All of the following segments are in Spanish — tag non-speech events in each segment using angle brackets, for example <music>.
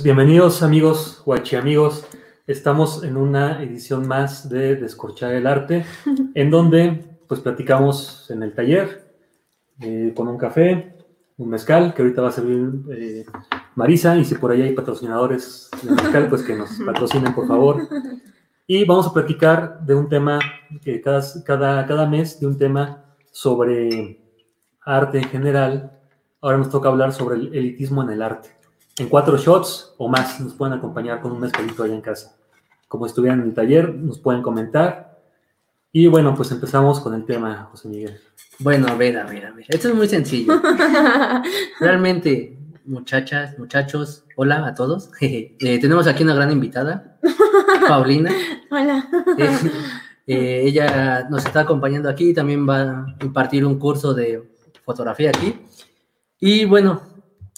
Pues bienvenidos amigos, guachi amigos. Estamos en una edición más de Descorchar el Arte, <laughs> en donde pues platicamos en el taller eh, con un café, un mezcal, que ahorita va a servir eh, Marisa, y si por ahí hay patrocinadores de mezcal, pues que nos <laughs> patrocinen por favor. Y vamos a platicar de un tema, que cada, cada, cada mes, de un tema sobre arte en general. Ahora nos toca hablar sobre el elitismo en el arte en cuatro shots o más nos pueden acompañar con un mezcalito allá en casa. Como estuvieran en el taller, nos pueden comentar. Y bueno, pues empezamos con el tema, José Miguel. Bueno, a ver, a ver, a ver. Esto es muy sencillo. <laughs> Realmente, muchachas, muchachos, hola a todos. <laughs> Eh, tenemos aquí una gran invitada, Paulina. <laughs> Hola. Eh, eh, ella nos está acompañando aquí, también va a impartir un curso de fotografía aquí. Y bueno,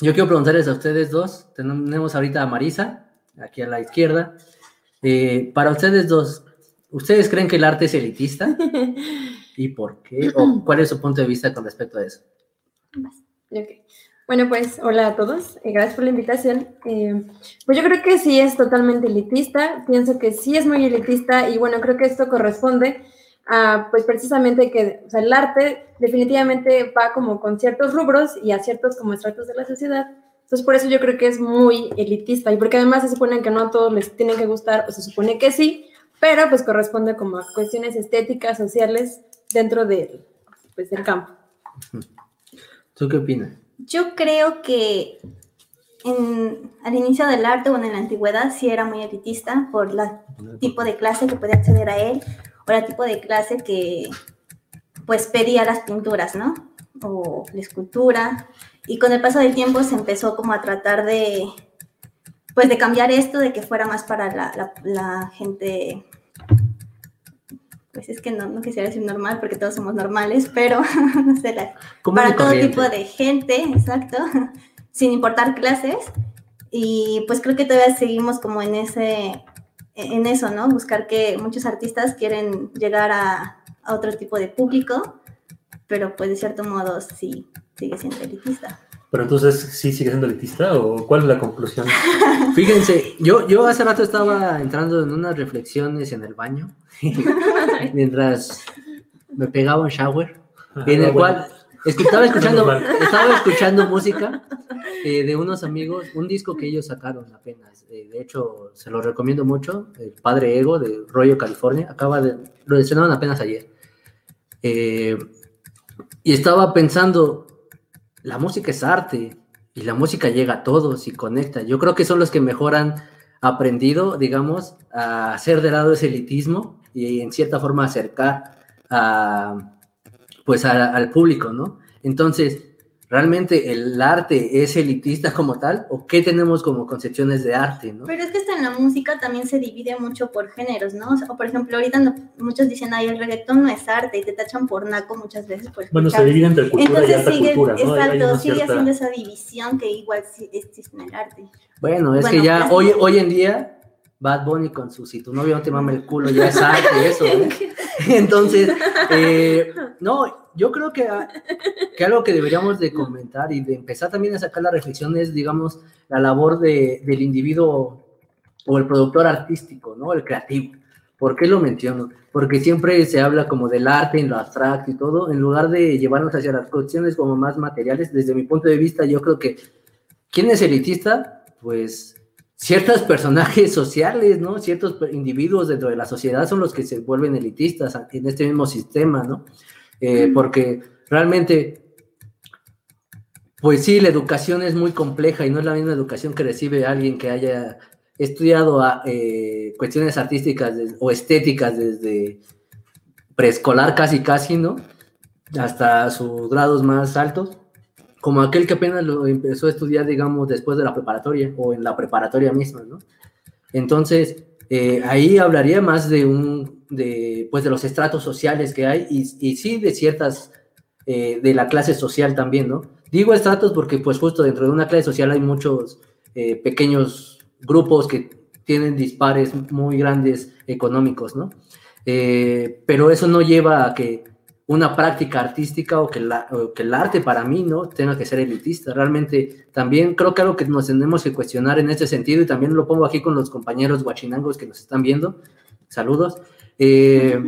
yo quiero preguntarles a ustedes dos, tenemos ahorita a Marisa, aquí a la izquierda. Eh, para ustedes dos, ¿ustedes creen que el arte es elitista? <laughs> ¿Y por qué? ¿O cuál es su punto de vista con respecto a eso? Bueno, pues hola a todos, eh, gracias por la invitación. Eh, pues yo creo que sí es totalmente elitista, pienso que sí es muy elitista y bueno, creo que esto corresponde pues precisamente que el arte definitivamente va como con ciertos rubros y a ciertos como estratos de la sociedad. Entonces, por eso yo creo que es muy elitista y porque además se supone que no a todos les tienen que gustar, o se supone que sí, pero pues corresponde como a cuestiones estéticas, sociales dentro de, pues, del campo. <laughs> ¿Tú qué opinas? Yo creo que en, al inicio del arte, o en la antigüedad, sí era muy elitista por el tipo de clase que podía acceder a él o el tipo de clase que pues pedía las pinturas, ¿no? O la escultura. Y con el paso del tiempo se empezó como a tratar de, pues de cambiar esto, de que fuera más para la, gente, pues es que no, no, quisiera decir normal porque todos somos normales, pero <laughs> no sé, para todo tipo de gente, exacto, <laughs> sin importar clases. Y pues creo que todavía seguimos como en ese, en eso, ¿no? Buscar que muchos artistas quieren llegar a, otro tipo de público, pero pues de cierto modo sí sigue siendo elitista. Pero entonces, ¿sí sigue siendo elitista o cuál es la conclusión? <laughs> Fíjense, yo, yo hace rato estaba entrando en unas reflexiones en el baño, <laughs> mientras me pegaba un shower, en el cual estaba <laughs> escuchando, estaba escuchando música eh, de unos amigos, un disco que ellos sacaron apenas. Eh, de hecho, se lo recomiendo mucho. El Padre Ego de Rollo California. Acaba de. Lo estrenaron apenas ayer. Eh, y estaba pensando, la música es arte y la música llega a todos y conecta. Yo creo que son los que mejor han aprendido, digamos, a hacer de lado ese elitismo y en cierta forma acercar a, pues al público, ¿no? Entonces, ¿realmente el arte es elitista como tal? ¿O qué tenemos como concepciones de arte, no? Pero es que hasta en la música también se divide mucho por géneros, ¿no? O, por ejemplo, ahorita muchos dicen, ay, el reggaetón no es arte y te tachan por naco muchas veces. Por bueno, se divide entre cultura Entonces, y alta sigue, cultura, ¿no? Exacto, sigue haciendo esa división que igual existe en el arte. Bueno, es que ya hoy, hoy en día Bad Bunny con su si tu novio no te mama el culo, ya es arte eso, ¿eh? <laughs> Entonces, eh, no, yo creo que, que, algo que deberíamos de comentar y de empezar también a sacar la reflexión es, digamos, la labor de, del individuo o el productor artístico, ¿no? El creativo. ¿Por qué lo menciono? Porque siempre se habla como del arte en lo abstracto y todo, en lugar de llevarnos hacia las cuestiones como más materiales, desde mi punto de vista, yo creo que, ¿quién es elitista? Pues ciertos personajes <laughs> sociales, ¿no? Ciertos individuos dentro de la sociedad son los que se vuelven elitistas en este mismo sistema, ¿no? Eh, porque realmente, pues sí, la educación es muy compleja y no es la misma educación que recibe alguien que haya estudiado eh, cuestiones artísticas o estéticas desde preescolar casi casi, ¿no? Hasta sus grados más altos, como aquel que apenas lo empezó a estudiar, digamos, después de la preparatoria o en la preparatoria misma, ¿no? Entonces, eh, ahí hablaría más de un, de, pues de los estratos sociales que hay y, y sí de ciertas, eh, de la clase social también, ¿no? Digo estratos porque pues justo dentro de una clase social hay muchos eh, pequeños grupos que tienen dispares muy grandes económicos, ¿no? pero eso no lleva a que una práctica artística o que, la, que el arte para mí no tenga que ser elitista. Realmente también creo que algo que nos tenemos que cuestionar en ese sentido y también lo pongo aquí con los compañeros guachinangos que nos están viendo. Saludos. Eh,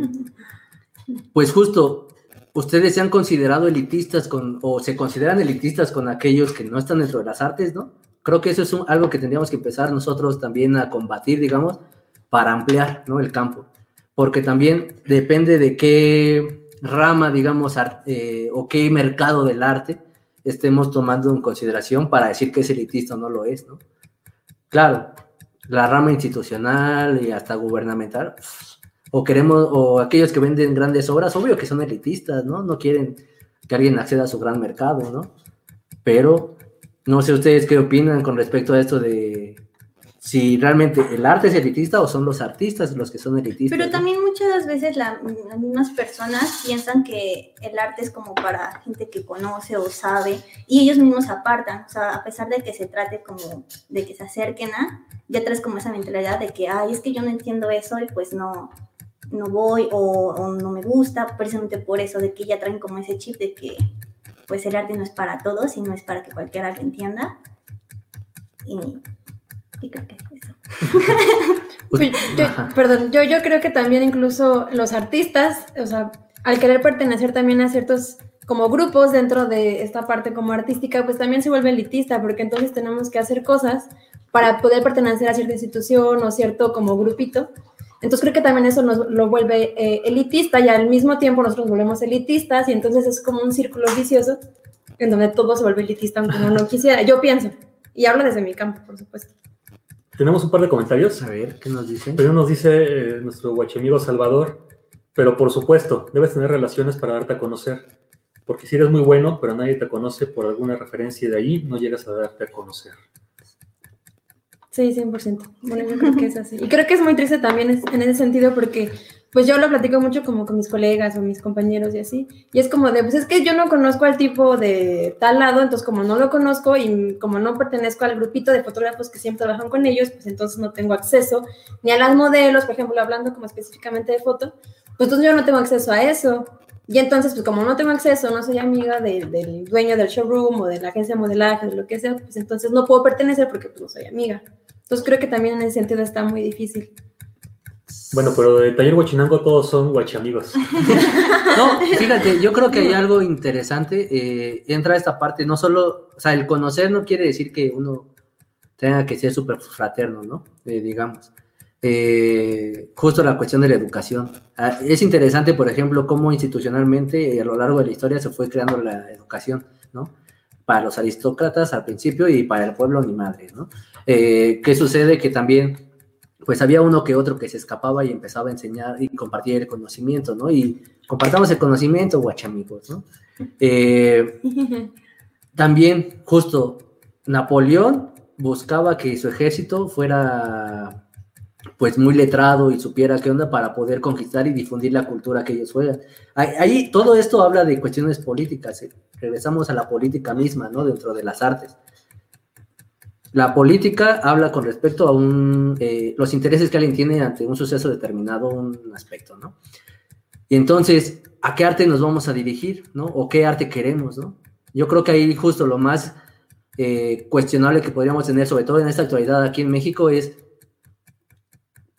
<laughs> pues justo, ustedes se han considerado elitistas con, o se consideran elitistas con aquellos que no están dentro de las artes, ¿no? Creo que eso es algo que tendríamos que empezar nosotros también a combatir, digamos, para ampliar, ¿no? El campo. Porque también depende de qué rama, digamos, eh, o qué mercado del arte estemos tomando en consideración para decir que es elitista o no lo es, ¿no? Claro, la rama institucional y hasta gubernamental, o queremos, o aquellos que venden grandes obras, obvio que son elitistas, ¿no? No quieren que alguien acceda a su gran mercado, ¿no? Pero no sé ustedes qué opinan con respecto a esto de si realmente el arte es elitista o son los artistas los que son elitistas. Pero también muchas veces las mismas personas piensan que el arte es como para gente que conoce o sabe y ellos mismos apartan, o sea, a pesar de que se trate como de que se acerquen a, ya traes como esa mentalidad de que, ay, es que yo no entiendo eso y pues no, no voy o, o no me gusta, precisamente por eso, de que ya traen como ese chip de que pues el arte no es para todos y no es para que cualquiera lo entienda. Y pues, <laughs> perdón, yo, yo creo que también incluso los artistas, o sea, al querer pertenecer también a ciertos como grupos dentro de esta parte como artística, pues también se vuelve elitista, porque entonces tenemos que hacer cosas para poder pertenecer a cierta institución o cierto como grupito. Entonces creo que también eso nos lo vuelve eh, elitista y al mismo tiempo nosotros volvemos elitistas y entonces es como un círculo vicioso en donde todo se vuelve elitista aunque uno no quisiera. Yo pienso, y hablo desde mi campo, por supuesto. Tenemos un par de comentarios. A ver, ¿qué nos dicen? Pero nos dice eh, nuestro guachemigo Salvador, pero por supuesto, debes tener relaciones para darte a conocer. Porque si eres muy bueno, pero nadie te conoce por alguna referencia de ahí, no llegas a darte a conocer. Sí, 100%. Bueno, yo creo que es así. Y creo que es muy triste también en ese sentido porque pues yo lo platico mucho como con mis colegas o mis compañeros y así, y es como de, pues es que yo no conozco al tipo de tal lado, entonces como no lo conozco y como no pertenezco al grupito de fotógrafos que siempre trabajan con ellos, pues entonces no tengo acceso ni a las modelos, por ejemplo, hablando como específicamente de foto, pues entonces yo no tengo acceso a eso. Y entonces, pues como no tengo acceso, no soy amiga del dueño del showroom o de la agencia de modelaje, de lo que sea, pues entonces no puedo pertenecer porque pues, no soy amiga. Entonces creo que también en ese sentido está muy difícil. Bueno, pero de Taller Huachinango todos son guachamigos. <laughs> no, fíjate, yo creo que hay algo interesante. Eh, entra esta parte, no solo, o sea, el conocer no quiere decir que uno tenga que ser súper fraterno, ¿no? Eh, digamos. Eh, justo la cuestión de la educación. Ah, es interesante, por ejemplo, cómo institucionalmente a lo largo de la historia se fue creando la educación, ¿no? Para los aristócratas al principio y para el pueblo ni madre, ¿no? ¿Qué sucede? Que también pues había uno que otro que se escapaba y empezaba a enseñar y compartir el conocimiento, ¿no? Y compartamos el conocimiento, guachamigos, ¿no? Eh, <laughs> también, justo, Napoleón buscaba que su ejército fuera, pues, muy letrado y supiera qué onda para poder conquistar y difundir la cultura que ellos fueran. Ahí, todo esto habla de cuestiones políticas, eh. regresamos a la política misma, ¿no? Dentro de las artes. La política habla con respecto a un, eh, los intereses que alguien tiene ante un suceso determinado, un aspecto, ¿no? Y entonces, ¿a qué arte nos vamos a dirigir, ¿no? O qué arte queremos, ¿no? Yo creo que ahí justo lo más eh, cuestionable que podríamos tener, sobre todo en esta actualidad aquí en México, es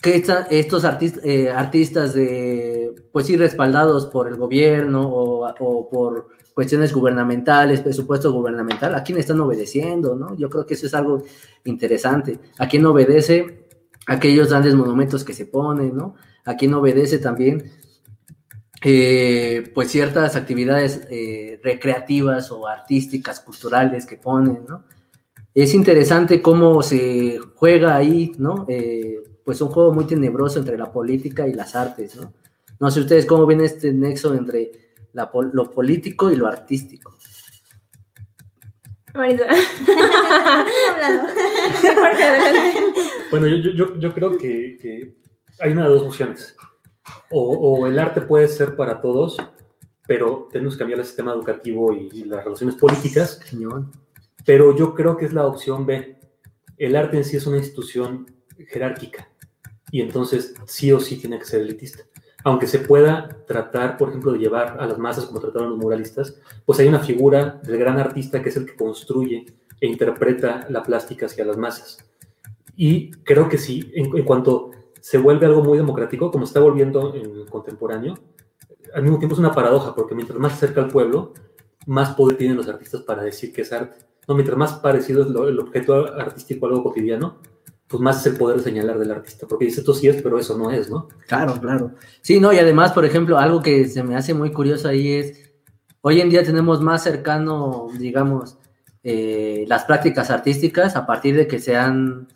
que estos eh, artistas de, pues sí, respaldados por el gobierno o, o por cuestiones gubernamentales, presupuesto gubernamental, ¿a quién están obedeciendo? ¿no? Yo creo que eso es algo interesante. ¿A quién obedece aquellos grandes monumentos que se ponen? ¿no? ¿A quién obedece también eh, pues ciertas actividades eh, recreativas o artísticas, culturales que ponen? ¿no? es interesante cómo se juega ahí, ¿no? Eh, pues un juego muy tenebroso entre la política y las artes, ¿no? No sé ustedes cómo ven este nexo entre lo político y lo artístico. <laughs> bueno, yo, creo que, hay una de dos opciones. O, el arte puede ser para todos, pero tenemos que cambiar el sistema educativo y, y las relaciones políticas. Pero yo creo que es la opción B. El arte en sí es una institución jerárquica y entonces sí o sí tiene que ser elitista aunque se pueda tratar, por ejemplo, de llevar a las masas como trataron los muralistas, pues hay una figura del gran artista que es el que construye e interpreta la plástica hacia las masas. Y creo que sí, en, cuanto se vuelve algo muy democrático, como está volviendo en el contemporáneo, al mismo tiempo es una paradoja, porque mientras más se acerca al pueblo, más poder tienen los artistas para decir que es arte. No, mientras más parecido es el objeto artístico a algo cotidiano, pues más es el poder señalar del artista, porque dice esto sí es, pero eso no es, ¿no? Claro, claro. Sí, no, y además, por ejemplo, algo que se me hace muy curioso ahí es, hoy en día tenemos más cercano, digamos, eh, las prácticas artísticas a partir de que se han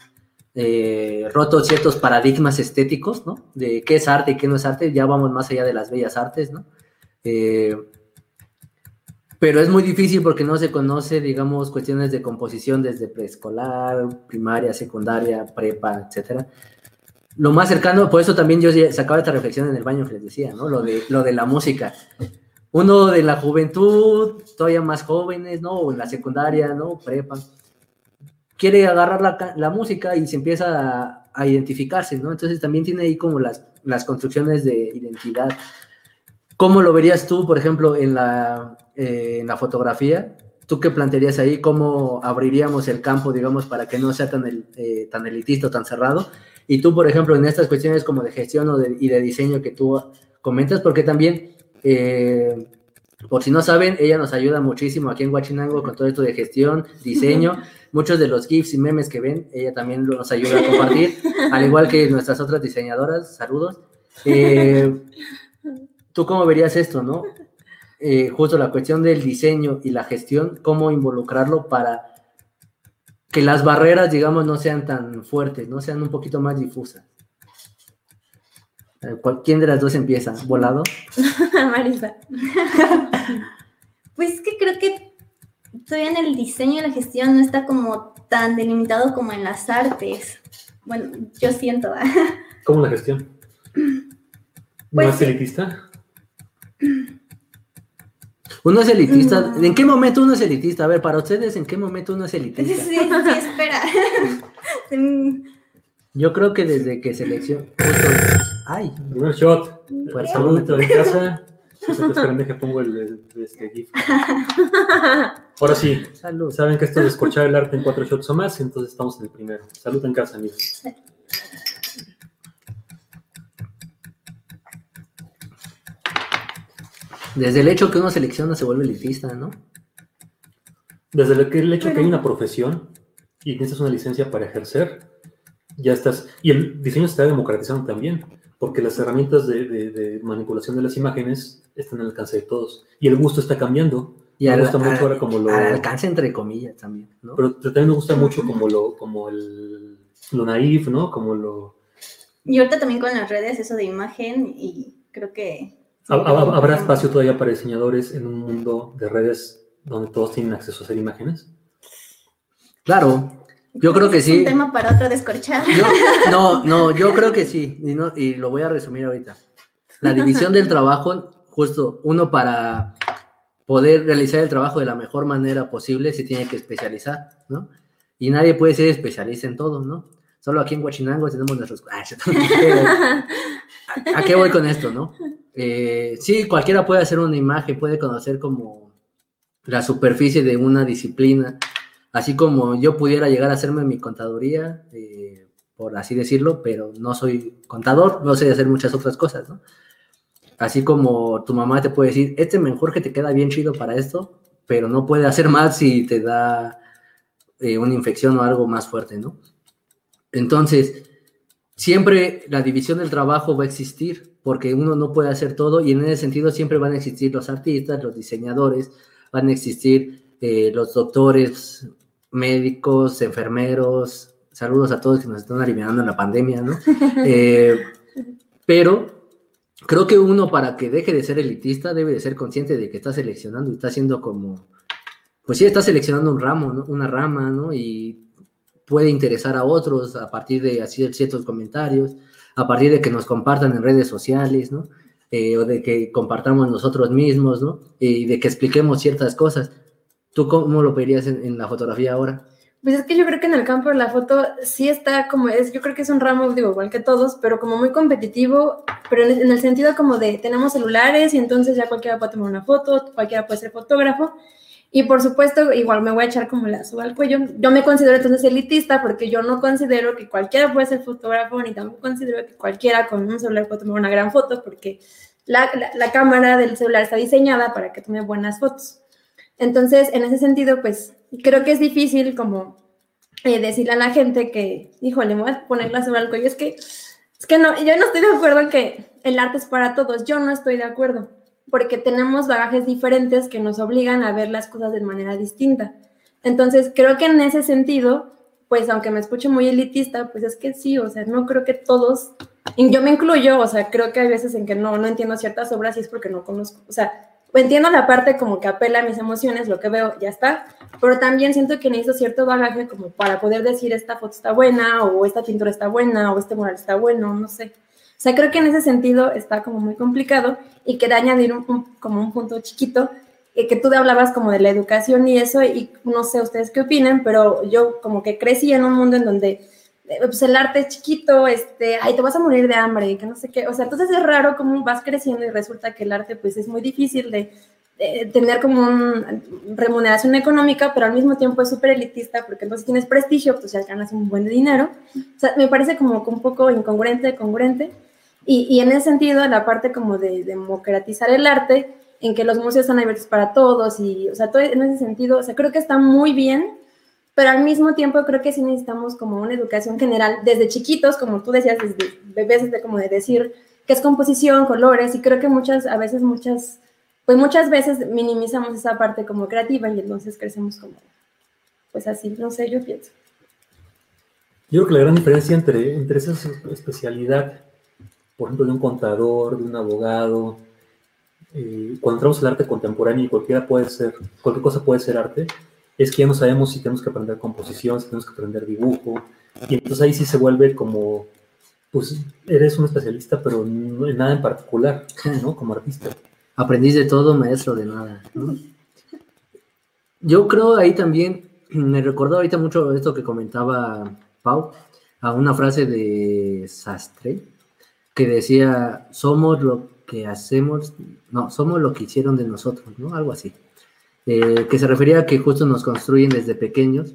eh, roto ciertos paradigmas estéticos, ¿no? De qué es arte y qué no es arte, ya vamos más allá de las bellas artes, ¿no? Eh, pero es muy difícil porque no se conoce, digamos, cuestiones de composición desde preescolar, primaria, secundaria, prepa, etcétera. Lo más cercano, por eso también yo sacaba esta reflexión en el baño que les decía, ¿no? Lo de, lo de la música. Uno de la juventud, todavía más jóvenes, ¿no? O en la secundaria, ¿no? Prepa. Quiere agarrar la, la música y se empieza a, a, identificarse, ¿no? Entonces también tiene ahí como las, las construcciones de identidad. ¿Cómo lo verías tú, por ejemplo, en la, eh, en la fotografía, ¿tú qué plantearías ahí? ¿Cómo abriríamos el campo, digamos, para que no sea tan, eh, tan elitista o tan cerrado? Y tú, por ejemplo, en estas cuestiones como de gestión o y de diseño que tú comentas, porque también, eh, por si no saben, ella nos ayuda muchísimo aquí en Huachinango con todo esto de gestión, diseño. <laughs> Muchos de los GIFs y memes que ven, ella también nos ayuda a compartir, <laughs> al igual que nuestras otras diseñadoras. Saludos. <laughs> ¿Tú cómo verías esto, no? Eh, justo la cuestión del diseño y la gestión, cómo involucrarlo para que las barreras, digamos, no sean tan fuertes, no sean un poquito más difusas. Eh, ¿Quién de las dos empieza? ¿Volado? <laughs> Marisa. <laughs> pues que creo que todavía en el diseño y la gestión no está como tan delimitado como en las artes. Bueno, yo siento. ¿Cómo la gestión? ¿No pues es elitista? Uno es elitista. ¿En qué momento uno es elitista? A ver, para ustedes, ¿en qué momento uno es elitista? Sí, sí, espera. <laughs> Yo creo que desde que seleccionó. Ay. Primer shot. Pues, salud en casa. Se que pongo el, este GIF. Ahora sí. Salud. Saben que esto es escorchar el arte en cuatro shots o más, entonces estamos en el primero. Salud en casa, amigos. Desde el hecho que uno selecciona se vuelve elitista, ¿no? Desde el, hecho que hay una profesión y necesitas una licencia para ejercer, ya estás. Y el diseño se está democratizando también, porque las herramientas de, manipulación de las imágenes están al alcance de todos. Y el gusto está cambiando. Y me gusta mucho ahora como lo. Al alcance entre comillas también, ¿no? Pero también me gusta mucho como lo, como el, lo naif, ¿no? Como lo. Y ahorita también con las redes, eso de imagen, y creo que ¿Habrá espacio todavía para diseñadores en un mundo de redes donde todos tienen acceso a hacer imágenes? Claro, yo creo que sí. Un tema para otro descorchar. no, no, yo creo que sí, y, no, y lo voy a resumir ahorita. La división del trabajo, justo uno para poder realizar el trabajo de la mejor manera posible se tiene que especializar, ¿no? Y nadie puede ser especialista en todo, ¿no? Solo aquí en Huachinango tenemos nuestros... ¿A qué voy con esto, no? Eh, sí, cualquiera puede hacer una imagen, puede conocer como la superficie de una disciplina, así como yo pudiera llegar a hacerme mi contaduría, eh, por así decirlo, pero no soy contador, no sé hacer muchas otras cosas, ¿no? Así como tu mamá te puede decir, este que te queda bien chido para esto, pero no puede hacer más si te da eh, una infección o algo más fuerte, ¿no? Entonces, siempre la división del trabajo va a existir, porque uno no puede hacer todo y en ese sentido siempre van a existir los artistas, los diseñadores, van a existir eh, los doctores, médicos, enfermeros, saludos a todos que nos están aliviando en la pandemia, ¿no? <laughs> Eh, pero creo que uno para que deje de ser elitista debe de ser consciente de que está seleccionando y está haciendo como, pues sí, está seleccionando un ramo, ¿no? Una rama, ¿no? Y puede interesar a otros a partir de hacer ciertos comentarios, a partir de que nos compartan en redes sociales, ¿no? Eh, o de que compartamos nosotros mismos, ¿no? Y de que expliquemos ciertas cosas. ¿Tú cómo lo verías en, la fotografía ahora? Pues es que yo creo que en el campo de la foto sí está como es, yo creo que es un ramo, digo, igual que todos, pero como muy competitivo, pero en el sentido como de tenemos celulares y entonces ya cualquiera puede tomar una foto, cualquiera puede ser fotógrafo, y por supuesto, igual me voy a echar como la suba al cuello. Yo me considero entonces elitista porque yo no considero que cualquiera puede ser fotógrafo, ni tampoco considero que cualquiera con un celular puede tomar una gran foto, porque la, la, cámara del celular está diseñada para que tome buenas fotos. Entonces, en ese sentido, pues creo que es difícil como eh, decirle a la gente que, híjole, me voy a poner la suba al cuello. Es que, es que no, yo no estoy de acuerdo que el arte es para todos. Yo no estoy de acuerdo porque tenemos bagajes diferentes que nos obligan a ver las cosas de manera distinta. Entonces, creo que en ese sentido, pues aunque me escuche muy elitista, pues es que sí, o sea, no creo que todos, y yo me incluyo, o sea, creo que hay veces en que no, no entiendo ciertas obras y es porque no conozco, o sea, entiendo la parte como que apela a mis emociones, lo que veo, ya está, pero también siento que necesito cierto bagaje como para poder decir esta foto está buena, o esta pintura está buena, o este mural está bueno, no sé. O sea, creo que en ese sentido está como muy complicado y quería añadir un, como un punto chiquito, eh, que tú hablabas como de la educación y eso, y no sé ustedes qué opinen, pero yo como que crecí en un mundo en donde eh, pues el arte es chiquito, este, ay, te vas a morir de hambre, que no sé qué, o sea, entonces es raro cómo vas creciendo y resulta que el arte pues es muy difícil de, tener como una remuneración económica, pero al mismo tiempo es súper elitista, porque entonces tienes prestigio, pues ya ganas un buen dinero, o sea, me parece como un poco incongruente, congruente, y, en ese sentido, la parte como de, democratizar el arte, en que los museos están abiertos para todos, y, o sea, todo en ese sentido, o sea, creo que está muy bien, pero al mismo tiempo creo que sí necesitamos como una educación general, desde chiquitos, como tú decías, desde bebés, desde como de decir qué es composición, colores, y creo que muchas, a veces muchas, pues muchas veces minimizamos esa parte como creativa y entonces crecemos como, pues así, no sé, yo pienso. Yo creo que la gran diferencia entre, entre esa especialidad por ejemplo, de un contador, de un abogado. Eh, cuando entramos al arte contemporáneo y cualquiera puede ser, cualquier cosa puede ser arte, es que ya no sabemos si tenemos que aprender composición, si tenemos que aprender dibujo, y entonces ahí sí se vuelve como, pues eres un especialista, pero en nada en particular, ¿no? Como artista. Aprendiz de todo, maestro de nada, Yo creo ahí también, me recordó ahorita mucho esto que comentaba Pau, a una frase de Sastre, que decía, somos lo que hacemos, no, somos lo que hicieron de nosotros, ¿no? Algo así. Eh, que se refería a que justo nos construyen desde pequeños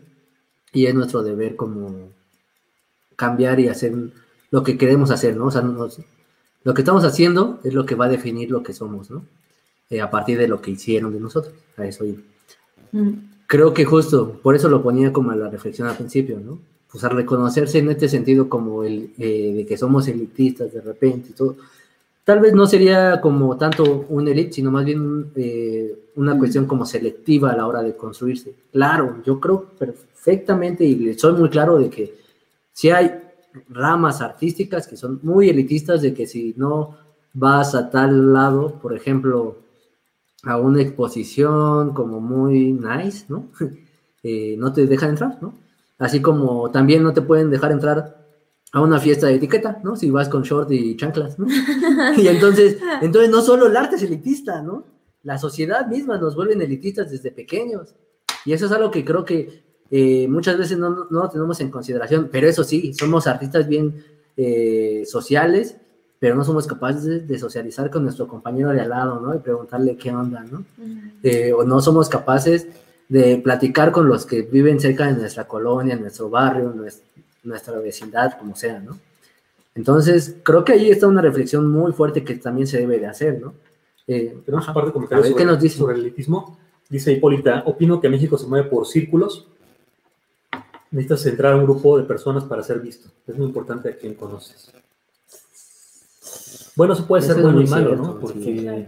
y es nuestro deber como cambiar y hacer lo que queremos hacer, ¿no? O sea, lo que estamos haciendo es lo que va a definir lo que somos, ¿no? Eh, a partir de lo que hicieron de nosotros. A eso iba. Mm. Creo que justo, por eso lo ponía como a la reflexión al principio, ¿no? Pues a reconocerse en este sentido como el eh, de que somos elitistas de repente y todo, tal vez no sería como tanto un elite, sino más bien eh, una cuestión como selectiva a la hora de construirse. Claro, yo creo perfectamente y soy muy claro de que si hay ramas artísticas que son muy elitistas, de que si no vas a tal lado, por ejemplo, a una exposición como muy nice, ¿no? <laughs> Eh, no te dejan entrar, ¿no? Así como también no te pueden dejar entrar a una fiesta de etiqueta, ¿no? Si vas con short y chanclas, ¿no? <laughs> y entonces, entonces no solo el arte es elitista, ¿no? La sociedad misma nos vuelven elitistas desde pequeños. Y eso es algo que creo que eh, muchas veces no, no, tenemos en consideración, pero eso sí, somos artistas bien eh, sociales, pero no somos capaces de, socializar con nuestro compañero de al lado, ¿no? Y preguntarle qué onda, ¿no? Eh, o no somos capaces de platicar con los que viven cerca de nuestra colonia, nuestro barrio, nuestra, vecindad, como sea, ¿no? Entonces, creo que ahí está una reflexión muy fuerte que también se debe de hacer, ¿no? Eh, Tenemos un par de comentarios sobre, nos dice? sobre el elitismo. Dice Hipólita, opino que México se mueve por círculos. Necesitas centrar a un grupo de personas para ser visto. Es muy importante a quien conoces. Bueno, eso puede ser bueno y malo, ¿no? Porque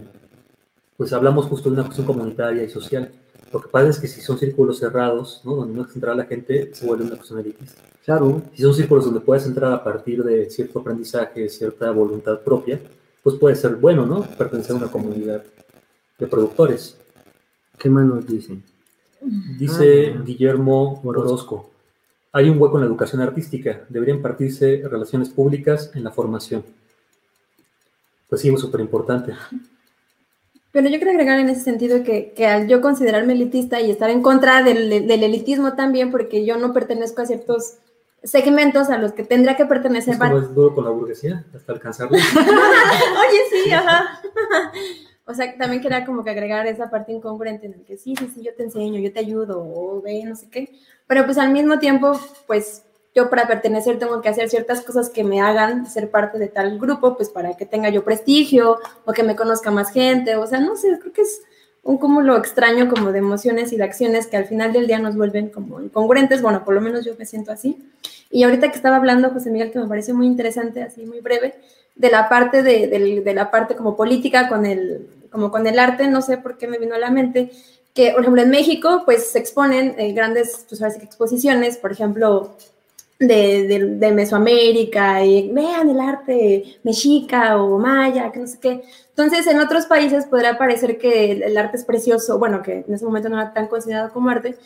pues hablamos justo de una cuestión comunitaria y social Lo que pasa es que si son círculos cerrados, ¿no? donde no puede entrar la gente, se vuelve una persona elitista. Claro. Si son círculos donde puedes entrar a partir de cierto aprendizaje, cierta voluntad propia, pues puede ser bueno, ¿no? Pertenecer a una comunidad de productores. ¿Qué más nos dicen? Dice Ah, Guillermo Orozco. Orozco, hay un hueco en la educación artística, deberían partirse relaciones públicas en la formación. Pues sí, es súper importante. Pero yo quiero agregar en ese sentido que, que al yo considerarme elitista y estar en contra del, del elitismo también, porque yo no pertenezco a ciertos segmentos a los que tendría que pertenecer. Es como es duro con la burguesía, hasta alcanzarlo. <laughs> Oye, sí, ajá. O sea, también quería como que agregar esa parte incongruente en el que sí, sí, sí, yo te enseño, yo te ayudo, o ve, no sé qué. Pero pues al mismo tiempo, pues yo para pertenecer tengo que hacer ciertas cosas que me hagan ser parte de tal grupo, pues para que tenga yo prestigio o que me conozca más gente. O sea, no sé, creo que es un cúmulo extraño como de emociones y de acciones que al final del día nos vuelven como incongruentes. Bueno, por lo menos yo me siento así. Y ahorita que estaba hablando José Miguel, que me pareció muy interesante, así muy breve, de la parte de, la parte como política con el, como con el arte, no sé por qué me vino a la mente, que por ejemplo en México pues se exponen eh, grandes pues, exposiciones, por ejemplo, de, de, de Mesoamérica, y vean el arte mexica o maya, que no sé qué. Entonces, en otros países podrá parecer que el, el arte es precioso, bueno, que en ese momento no era tan considerado como arte,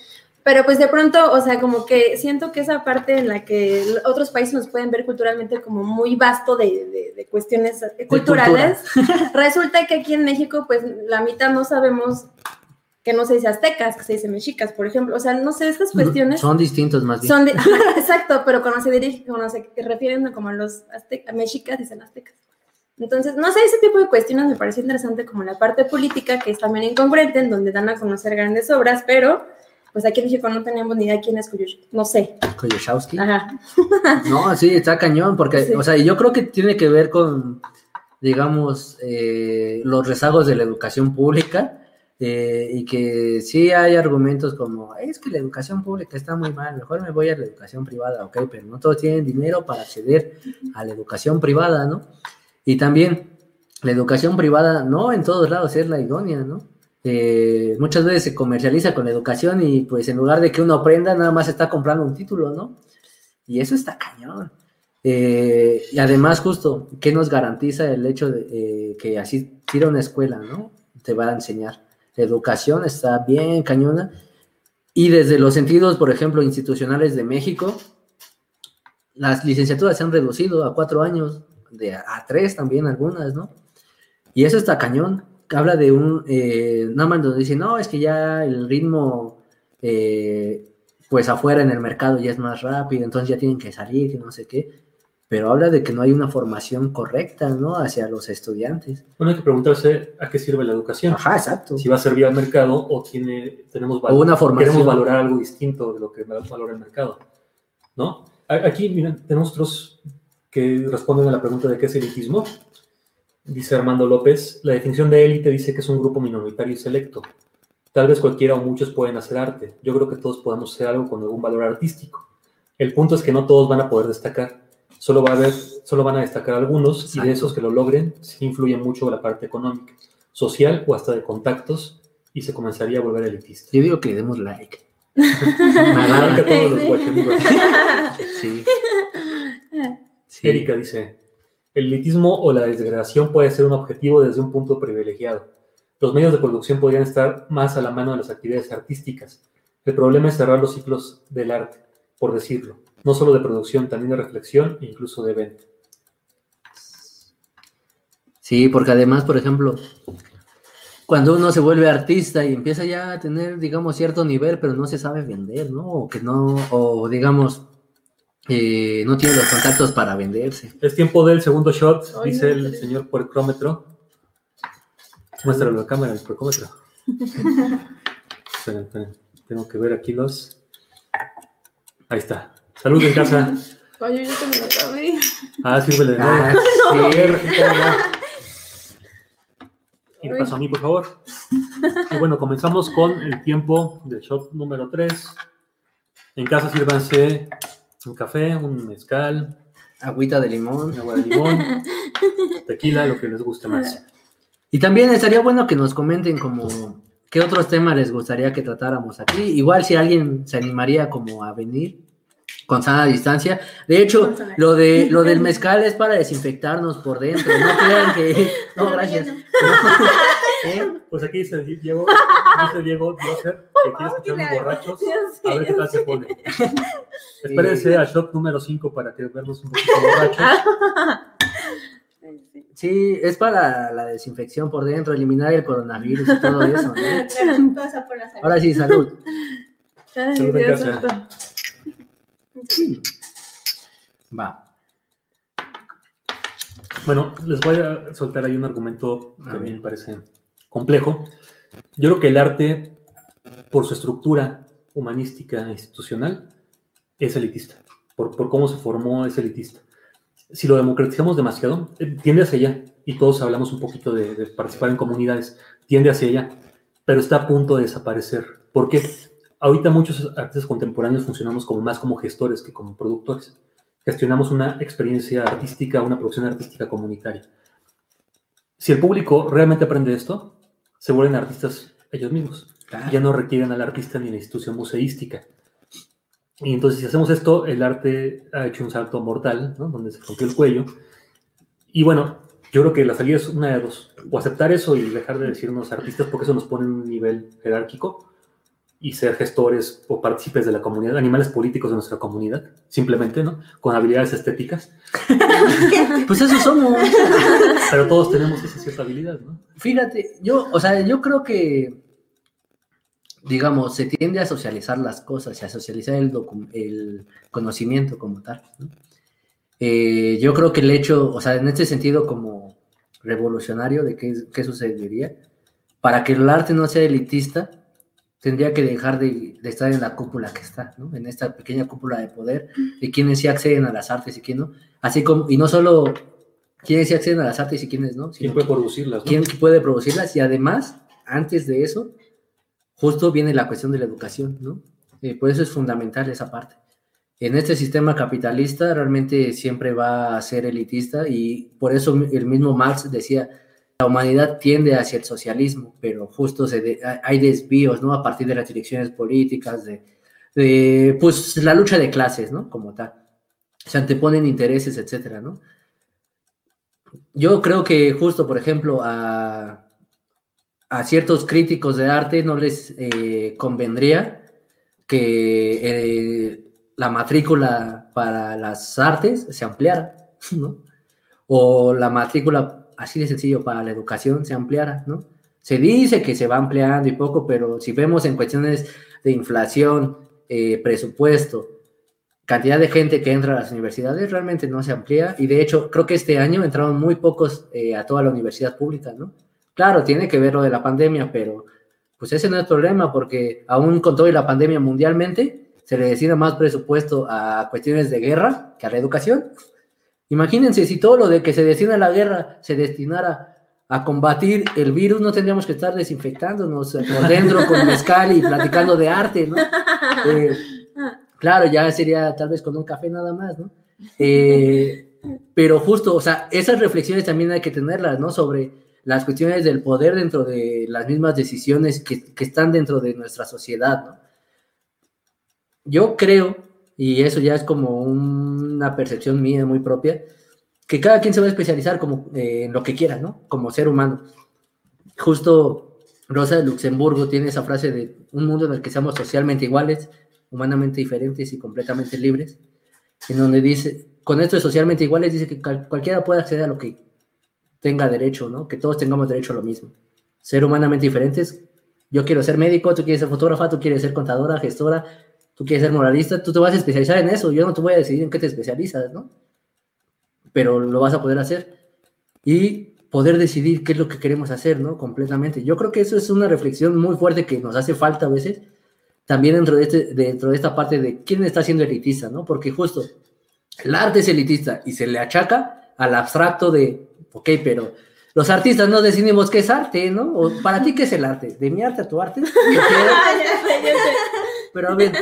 pero pues de pronto, o sea, como que siento que esa parte en la que otros países nos pueden ver culturalmente como muy vasto de, de- cuestiones culturales, <laughs> resulta que aquí en México, pues la mitad no sabemos que no se dice aztecas, que se dice mexicas, por ejemplo. O sea, no sé, estas cuestiones Son distintos más bien. son <laughs> exacto, pero cuando se dirige, cuando se refieren como a los aztecas, mexicas, dicen aztecas. Entonces, no sé, ese tipo de cuestiones me parece interesante como la parte política, que es también incongruente, en donde dan a conocer grandes obras, pero pues aquí en México no tenemos ni idea quién es Kuyush, no sé. Koyoshowski. Ajá. <laughs> No, sí, está cañón, porque, Sí. o sea, yo creo que tiene que ver con, digamos, eh, los rezagos de la educación pública, eh, y que sí hay argumentos como, es que la educación pública está muy mal, mejor me voy a la educación privada, ok, pero no todos tienen dinero para acceder a la educación privada, ¿no? Y también, la educación privada no en todos lados es la idónea, ¿no? Eh, muchas veces se comercializa con la educación y pues en lugar de que uno aprenda, nada más está comprando un título, ¿no? Y eso está cañón. Eh, y además, justo, ¿qué nos garantiza el hecho de eh, que así tira una escuela, ¿no? Te va a enseñar. Educación está bien cañona. Y desde los sentidos, por ejemplo, institucionales de México, las licenciaturas se han reducido a cuatro años, de a, a tres también algunas, ¿no? Y eso está cañón. Habla de un, eh, nada más donde dice, no, es que ya el ritmo, eh, pues afuera en el mercado ya es más rápido, entonces ya tienen que salir y no sé qué. Pero habla de que no hay una formación correcta, ¿no? Hacia los estudiantes. Bueno, hay que preguntarse a qué sirve la educación. Ajá, exacto. Si va a servir al mercado o tiene, tenemos O una formación. queremos valorar algo distinto de lo que valora el mercado. ¿No? Aquí, miren, tenemos otros que responden a la pregunta de qué es elitismo. Dice Armando López, la definición de élite dice que es un grupo minoritario y selecto. Tal vez cualquiera o muchos pueden hacer arte. Yo creo que todos podemos hacer algo con algún valor artístico. El punto es que no todos van a poder destacar. Solo, va a haber, solo van a destacar algunos y de esos que lo logren sí influye mucho la parte económica, social o hasta de contactos y se comenzaría a volver elitista. Yo digo que le demos like. <laughs> Todos los sí. Erika dice, el elitismo o la desgradación puede ser un objetivo desde un punto privilegiado. Los medios de producción podrían estar más a la mano de las actividades artísticas. El problema es cerrar los ciclos del arte, por decirlo, no solo de producción, también de reflexión e incluso de venta. Sí, porque además, por ejemplo, cuando uno se vuelve artista y empieza ya a tener, digamos, cierto nivel, pero no se sabe vender, ¿no? O que no, o digamos, eh, no tiene los contactos para venderse. Es tiempo del segundo shot, Ay, dice no, el señor puercrómetro. Muéstralo a la cámara, el puercómetro. <laughs> Esperen, esperen. Tengo que ver aquí los. Ahí está. Salud en casa. <laughs> Oye, yo te lo acabé. Ah, sírvele de nuevo. Ah, <laughs> A sí. Y me paso a mí, por favor. Y bueno, comenzamos con el tiempo del shot número 3. En casa sírvanse un café, un mezcal, Agüita de limón. agua de limón, tequila, lo que les guste más. Y también estaría bueno que nos comenten como ¿Qué otros temas les gustaría que tratáramos aquí? Igual si alguien se animaría como a venir con sana distancia. De hecho, lo de lo del mezcal es para desinfectarnos por dentro. No <laughs> crean que. <laughs> No, gracias. <laughs> ¿Eh? Pues aquí dice Diego, dice Diego Dioser, que quiere escuchar unos borrachos. A ver qué tal se pone. Espérense a shot número 5 para que veamos un poquito borrachos. Sí, es para la desinfección por dentro, eliminar el coronavirus y todo eso. Ahora sí, salud. Ay, Salud en Dios casa. Va. Bueno, les voy a soltar ahí un argumento que A mí me parece complejo. Yo creo que el arte, por su estructura humanística e institucional, es elitista. Por, por cómo se formó, es elitista. Si lo democratizamos demasiado, eh, tiende hacia allá. Y todos hablamos un poquito de, de participar en comunidades, tiende hacia allá. Pero está a punto de desaparecer. Porque ahorita muchos artistas contemporáneos funcionamos como más como gestores que como productores gestionamos una experiencia artística, una producción artística comunitaria. Si el público realmente aprende esto, se vuelven artistas ellos mismos. Ya no requieren al artista ni la institución museística. Y entonces, si hacemos esto, el arte ha hecho un salto mortal, ¿no? donde se rompió el cuello. Y bueno, yo creo que la salida es una de dos. O aceptar eso y dejar de decirnos artistas, porque eso nos pone en un nivel jerárquico, y ser gestores o partícipes de la comunidad, animales políticos de nuestra comunidad, simplemente, ¿no? Con habilidades estéticas. <laughs> Pues eso somos. Pero todos tenemos esa cierta habilidad, ¿no? Fíjate, yo, o sea, yo creo que, digamos, se tiende a socializar las cosas y a socializar el, conocimiento como tal. ¿no? Eh, yo creo que el hecho, o sea, en este sentido como revolucionario de qué, qué sucedería, para que el arte no sea elitista, tendría que dejar de, de estar en la cúpula que está, ¿no? En esta pequeña cúpula de poder, de quienes sí acceden a las artes y quién no. Así como, y no solo quienes sí acceden a las artes y quienes no, ¿Quién puede producirlas? ¿no? quién puede producirlas y además, antes de eso, justo viene la cuestión de la educación, ¿no? Eh, por eso es fundamental esa parte. En este sistema capitalista realmente siempre va a ser elitista y por eso el mismo Marx decía, la humanidad tiende hacia el socialismo, pero justo hay desvíos, ¿no? A partir de las direcciones políticas, de, de, pues la lucha de clases, ¿no? Como tal. Se anteponen intereses, etcétera, ¿no? Yo creo que justo, por ejemplo, a, a ciertos críticos de arte no les eh, convendría que eh, la matrícula para las artes se ampliara, ¿no? O la matrícula, así de sencillo, para la educación se ampliara, ¿no? Se dice que se va ampliando y poco, pero si vemos en cuestiones de inflación, eh, presupuesto, cantidad de gente que entra a las universidades realmente no se amplía y de hecho creo que este año entraron muy pocos eh, a toda la universidad pública, ¿no? Claro, tiene que ver lo de la pandemia, pero pues ese no es el problema porque aún con todo y la pandemia mundialmente se le destina más presupuesto a cuestiones de guerra que a la educación. Imagínense si todo lo de que se destina a la guerra se destinara a combatir el virus, no tendríamos que estar desinfectándonos por dentro con mezcal y platicando de arte, ¿no? Eh, Claro, ya sería tal vez con un café nada más, ¿no? Eh, pero justo, o sea, esas reflexiones también hay que tenerlas, ¿no? Sobre las cuestiones del poder dentro de las mismas decisiones que, que están dentro de nuestra sociedad, ¿no? Yo creo, y eso ya es como una percepción mía muy propia, que cada quien se va a especializar como eh, en lo que quiera, ¿no? Como ser humano. Justo Rosa de Luxemburgo tiene esa frase de un mundo en el que seamos socialmente iguales, humanamente diferentes y completamente libres, en donde dice, con esto de socialmente iguales, dice que cual- cualquiera puede acceder a lo que tenga derecho, ¿no? Que todos tengamos derecho a lo mismo. Ser humanamente diferentes, yo quiero ser médico, tú quieres ser fotógrafa, tú quieres ser contadora, gestora, tú quieres ser moralista, tú te vas a especializar en eso, yo no te voy a decidir en qué te especializas, ¿no? Pero lo vas a poder hacer. Y poder decidir qué es lo que queremos hacer, ¿no? Completamente. Yo creo que eso es una reflexión muy fuerte que nos hace falta a veces, también dentro de, este, dentro de esta parte de quién está siendo elitista, ¿no? Porque justo el arte es elitista y se le achaca al abstracto de, ok, pero los artistas no decidimos qué es arte, ¿no? O para ti, ¿qué es el arte? ¿De mi arte a tu arte? <laughs> Pero a ver,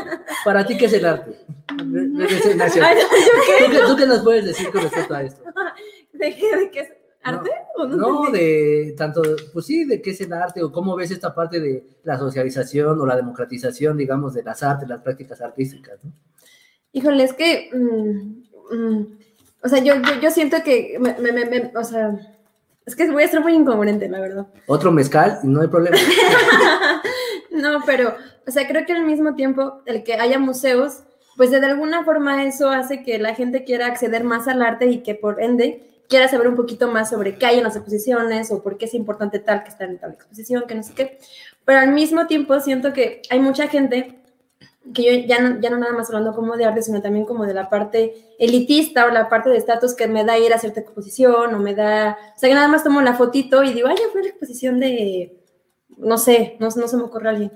¿para ti qué es el arte? Re- re- re- Nacio, Ay, no, ¿yo qué? ¿Tú, qué, tú qué nos puedes decir con respecto a esto? ¿De qué? ¿De qué? ¿Arte? No, no, de tanto, pues sí, de qué es el arte o cómo ves esta parte de la socialización o la democratización, digamos, de las artes, las prácticas artísticas, ¿no? Híjole, es que, mm, mm, o sea, yo, yo, yo siento que, me, me, me, o sea, es que voy a ser muy incongruente, la verdad. Otro mezcal no hay problema. <laughs> no, pero, o sea, creo que al mismo tiempo, el que haya museos, pues de alguna forma eso hace que la gente quiera acceder más al arte y que por ende quiera saber un poquito más sobre qué hay en las exposiciones o por qué es importante tal que está en tal exposición, que no sé qué. Pero al mismo tiempo siento que hay mucha gente que yo ya no, nada más hablando como de arte, sino también como de la parte elitista o la parte de estatus que me da ir a cierta exposición o me da, o sea, que nada más tomo la fotito y digo, ay, ya fue la exposición de, no sé, no, no se me ocurre alguien.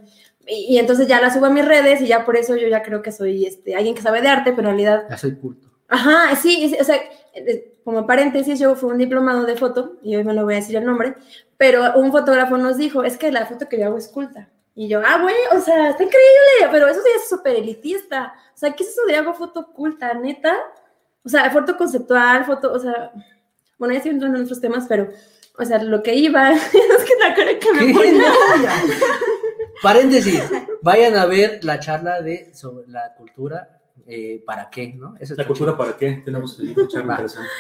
Y, entonces ya la subo a mis redes y ya por eso yo ya creo que soy este, alguien que sabe de arte, pero en realidad... Ya soy culto. Ajá, sí, o sea, eh, como paréntesis, yo fui un diplomado de foto, y hoy me lo voy a decir el nombre, pero un fotógrafo nos dijo, es que la foto que yo hago es culta. Y yo, ah, güey, o sea, está increíble, pero eso sí es súper elitista. O sea, ¿qué es eso de hago foto oculta, neta? O sea, foto conceptual, foto, o sea, bueno, ya estoy entrando en otros temas, pero, o sea, lo que iba, <laughs> es que la cara que me ponía. <laughs> Paréntesis, vayan a ver la charla de sobre la cultura, eh, ¿para qué? ¿no? la cultura, ¿para qué? Tenemos una charla interesante.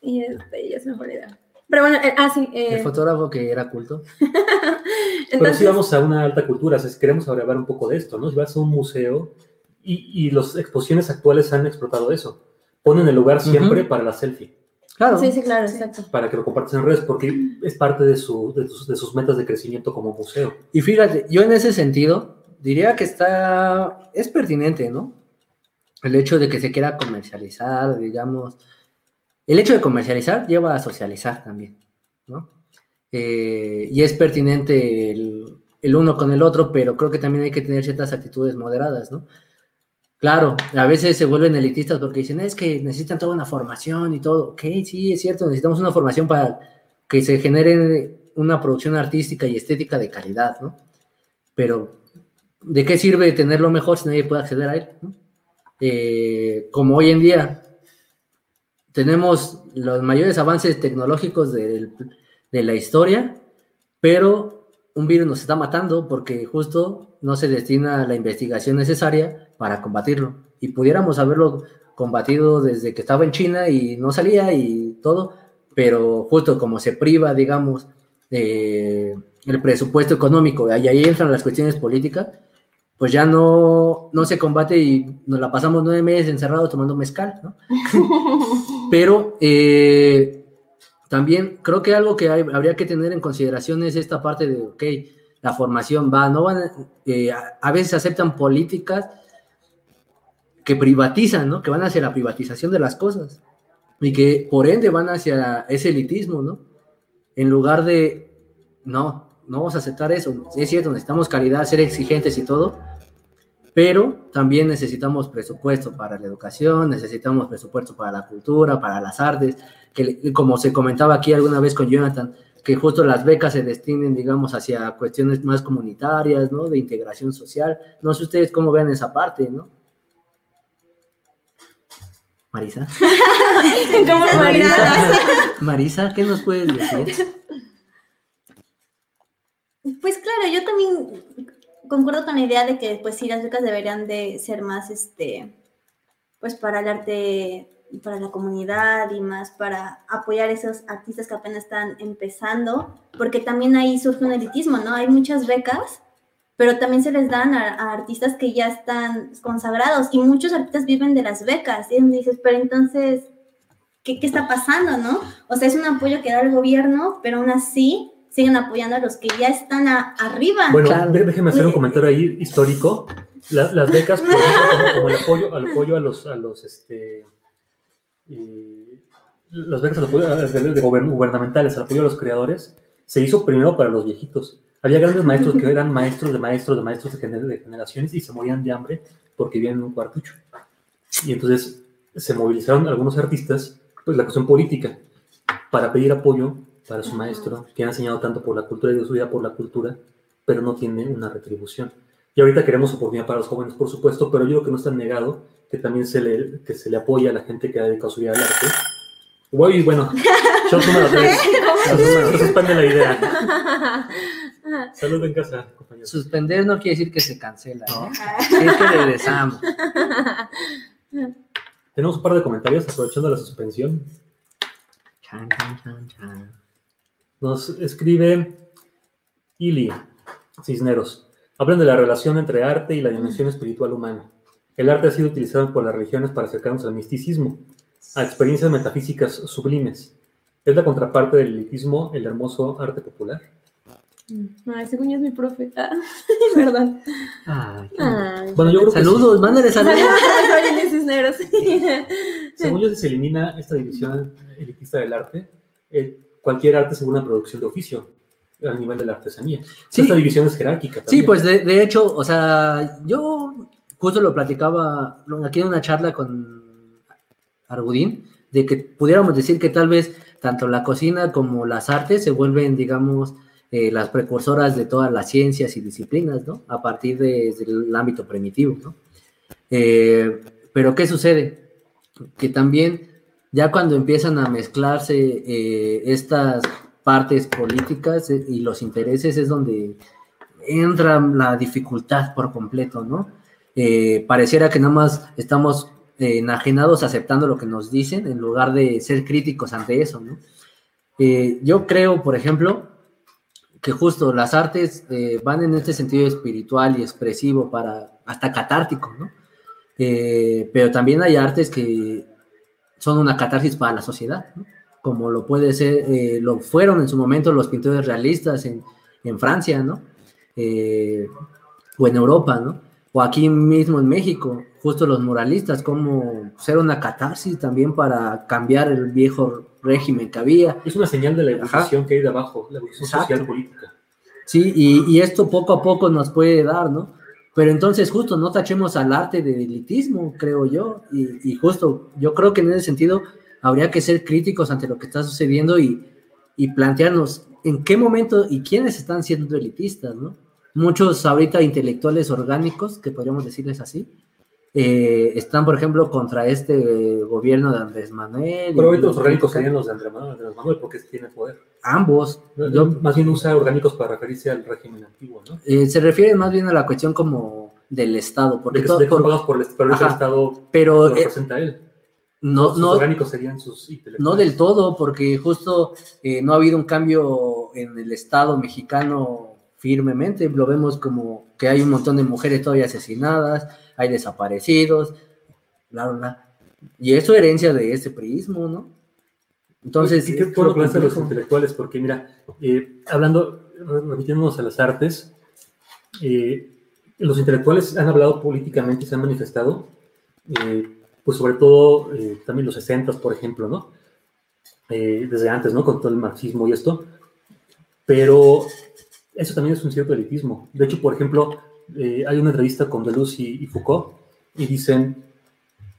Y este, ya se me fue la pero bueno, eh, ah, sí. Eh. El fotógrafo que era culto. <laughs> Pero si vamos a una alta cultura, si queremos hablar un poco de esto, ¿no? Si vas a un museo y, y las exposiciones actuales han explotado eso. Ponen el lugar siempre para la selfie. Claro. Sí, sí, claro, exacto. Para que lo compartas en redes, porque es parte de, su, de, sus, de sus metas de crecimiento como museo. Y fíjate, yo en ese sentido diría que está, es pertinente, ¿no? El hecho de que se quiera comercializar, digamos, el hecho de comercializar lleva a socializar también, ¿no? Eh, y es pertinente el, uno con el otro, pero creo que también hay que tener ciertas actitudes moderadas, ¿no? Claro, a veces se vuelven elitistas porque dicen, es que necesitan toda una formación y todo. Ok, sí, es cierto, necesitamos una formación para que se genere una producción artística y estética de calidad, ¿no? Pero, ¿de qué sirve tenerlo mejor si nadie puede acceder a él? Eh, como hoy en día, tenemos los mayores avances tecnológicos de, la historia, pero un virus nos está matando porque justo no se destina la investigación necesaria para combatirlo. Y pudiéramos haberlo combatido desde que estaba en China y no salía y todo, pero justo como se priva, digamos, el presupuesto económico, y ahí entran las cuestiones políticas, pues ya no, no se combate y nos la pasamos nueve meses encerrados tomando mezcal, ¿no? <laughs> Pero eh, también creo que algo que habría que tener en consideración es esta parte de, ok, la formación va, no van, eh, a, veces aceptan políticas que privatizan, ¿no? Que van hacia la privatización de las cosas y que por ende van hacia ese elitismo, ¿no? En lugar de, no, no vamos a aceptar eso. Es cierto, necesitamos calidad, ser exigentes y todo, pero también necesitamos presupuesto para la educación, necesitamos presupuesto para la cultura, para las artes, que como se comentaba aquí alguna vez con Jonathan, que justo las becas se destinen, digamos, hacia cuestiones más comunitarias, ¿no? De integración social. No sé ustedes cómo ven esa parte, ¿no? Marisa. <laughs> ¿Cómo Marisa? <laughs> Marisa, ¿qué nos puedes decir? Pues claro, yo también concuerdo con la idea de que pues sí las becas deberían de ser más este pues para el arte para la comunidad y más para apoyar a esos artistas que apenas están empezando, porque también ahí surge un elitismo, ¿no? Hay muchas becas, pero también se les dan a, artistas que ya están consagrados y muchos artistas viven de las becas. Y dices, pero entonces, ¿qué, ¿qué está pasando, no? O sea, es un apoyo que da el gobierno, pero aún así siguen apoyando a los que ya están arriba. Bueno, déjeme hacer un comentario ahí histórico. las becas, por ejemplo, como, el apoyo, al apoyo a los, a los este, las becas de, gubernamentales, al apoyo a los creadores, se hizo primero para los viejitos. Había grandes maestros que eran maestros de maestros de maestros de, de generaciones y se morían de hambre porque vivían en un cuartucho. Y entonces se movilizaron algunos artistas, pues la cuestión política, para pedir apoyo para su maestro, que ha enseñado tanto por la cultura y de su vida por la cultura, pero no tiene una retribución. Y ahorita queremos oportunidad para los jóvenes, por supuesto, pero yo creo que no está negado que también se le, que se le apoya a la gente que ha dedicado su vida al arte. Y bueno, <laughs> Shot número 3. Se suspende la idea. <laughs> Salud en casa, compañeros. Suspender no quiere decir que se cancela, ¿no? Es que regresamos. <laughs> Tenemos un par de comentarios aprovechando la suspensión. Chan, chan, chan, chan. Nos escribe Ili Cisneros. Hablan de la relación entre arte y la dimensión espiritual humana. El arte ha sido utilizado por las religiones para acercarnos al misticismo, a experiencias metafísicas sublimes. Es la contraparte del elitismo, el hermoso arte popular. Ay, según yo es mi profe. Ah, <laughs> es verdad. Ay, Ay. Bueno, yo creo que Saludos, mándale saludos. <laughs> Cisneros. Según yo, si se elimina esta división elitista del arte, eh, cualquier arte es una producción de oficio a nivel de la artesanía. Sí. Esta división es jerárquica. Sí, pues de, de hecho, o sea, yo justo lo platicaba aquí en una charla con Argudín, de que pudiéramos decir que tal vez tanto la cocina como las artes se vuelven, digamos, eh, las precursoras de todas las ciencias y disciplinas, ¿no? A partir de- del ámbito primitivo, ¿no? Eh, pero ¿qué sucede? Que también ya cuando empiezan a mezclarse eh, estas partes políticas eh, y los intereses es donde entra la dificultad por completo, ¿no? Eh, pareciera que nada más estamos eh, enajenados aceptando lo que nos dicen en lugar de ser críticos ante eso, ¿no? Yo creo, por ejemplo, que justo las artes van en este sentido espiritual y expresivo para hasta catártico, ¿no? Pero también hay artes que son una catarsis para la sociedad, ¿no? Como lo puede ser, eh, lo fueron en su momento los pintores realistas en, en Francia, ¿no? Eh, o en Europa, ¿no? O aquí mismo en México, justo los muralistas, como ser una catarsis también para cambiar el viejo régimen que había. Es una señal de la Ajá. evolución que hay de abajo, la evolución Exacto. social política. Sí, y, y esto poco a poco nos puede dar, ¿no? Pero entonces justo no tachemos al arte de elitismo, creo yo, y, y justo yo creo que en ese sentido habría que ser críticos ante lo que está sucediendo y, y plantearnos en qué momento y quiénes están siendo elitistas, ¿no? Muchos ahorita intelectuales orgánicos, que podríamos decirles así, eh, están, por ejemplo, contra este gobierno de Andrés Manuel. Pero ahorita los orgánicos serían los de Andrés Manuel, Andrés Manuel, porque tiene poder. Ambos. Yo, Yo, más bien usa orgánicos para referirse al régimen antiguo, ¿no? Eh, se refiere más bien a la cuestión como del Estado, porque De que, todo- por- por el, pero el Ajá. Estado pero lo eh, representa a él. No, Sus no, orgánicos serían sus intelectuales. no del todo, porque justo eh, no ha habido un cambio en el Estado mexicano firmemente, lo vemos como que hay un montón de mujeres todavía asesinadas, hay desaparecidos, bla, bla. Y eso herencia de este priismo, ¿no? Entonces, ¿Y qué hace a los intelectuales? Porque mira, eh, hablando, re- remitiéndonos a las artes, eh, los intelectuales han hablado políticamente se han manifestado, eh, pues sobre todo eh, también los 60, por ejemplo, ¿no? Eh, desde antes, ¿no? Con todo el marxismo y esto. Pero eso también es un cierto elitismo. De hecho, por ejemplo, eh, hay una entrevista con Deleuze y, y Foucault y dicen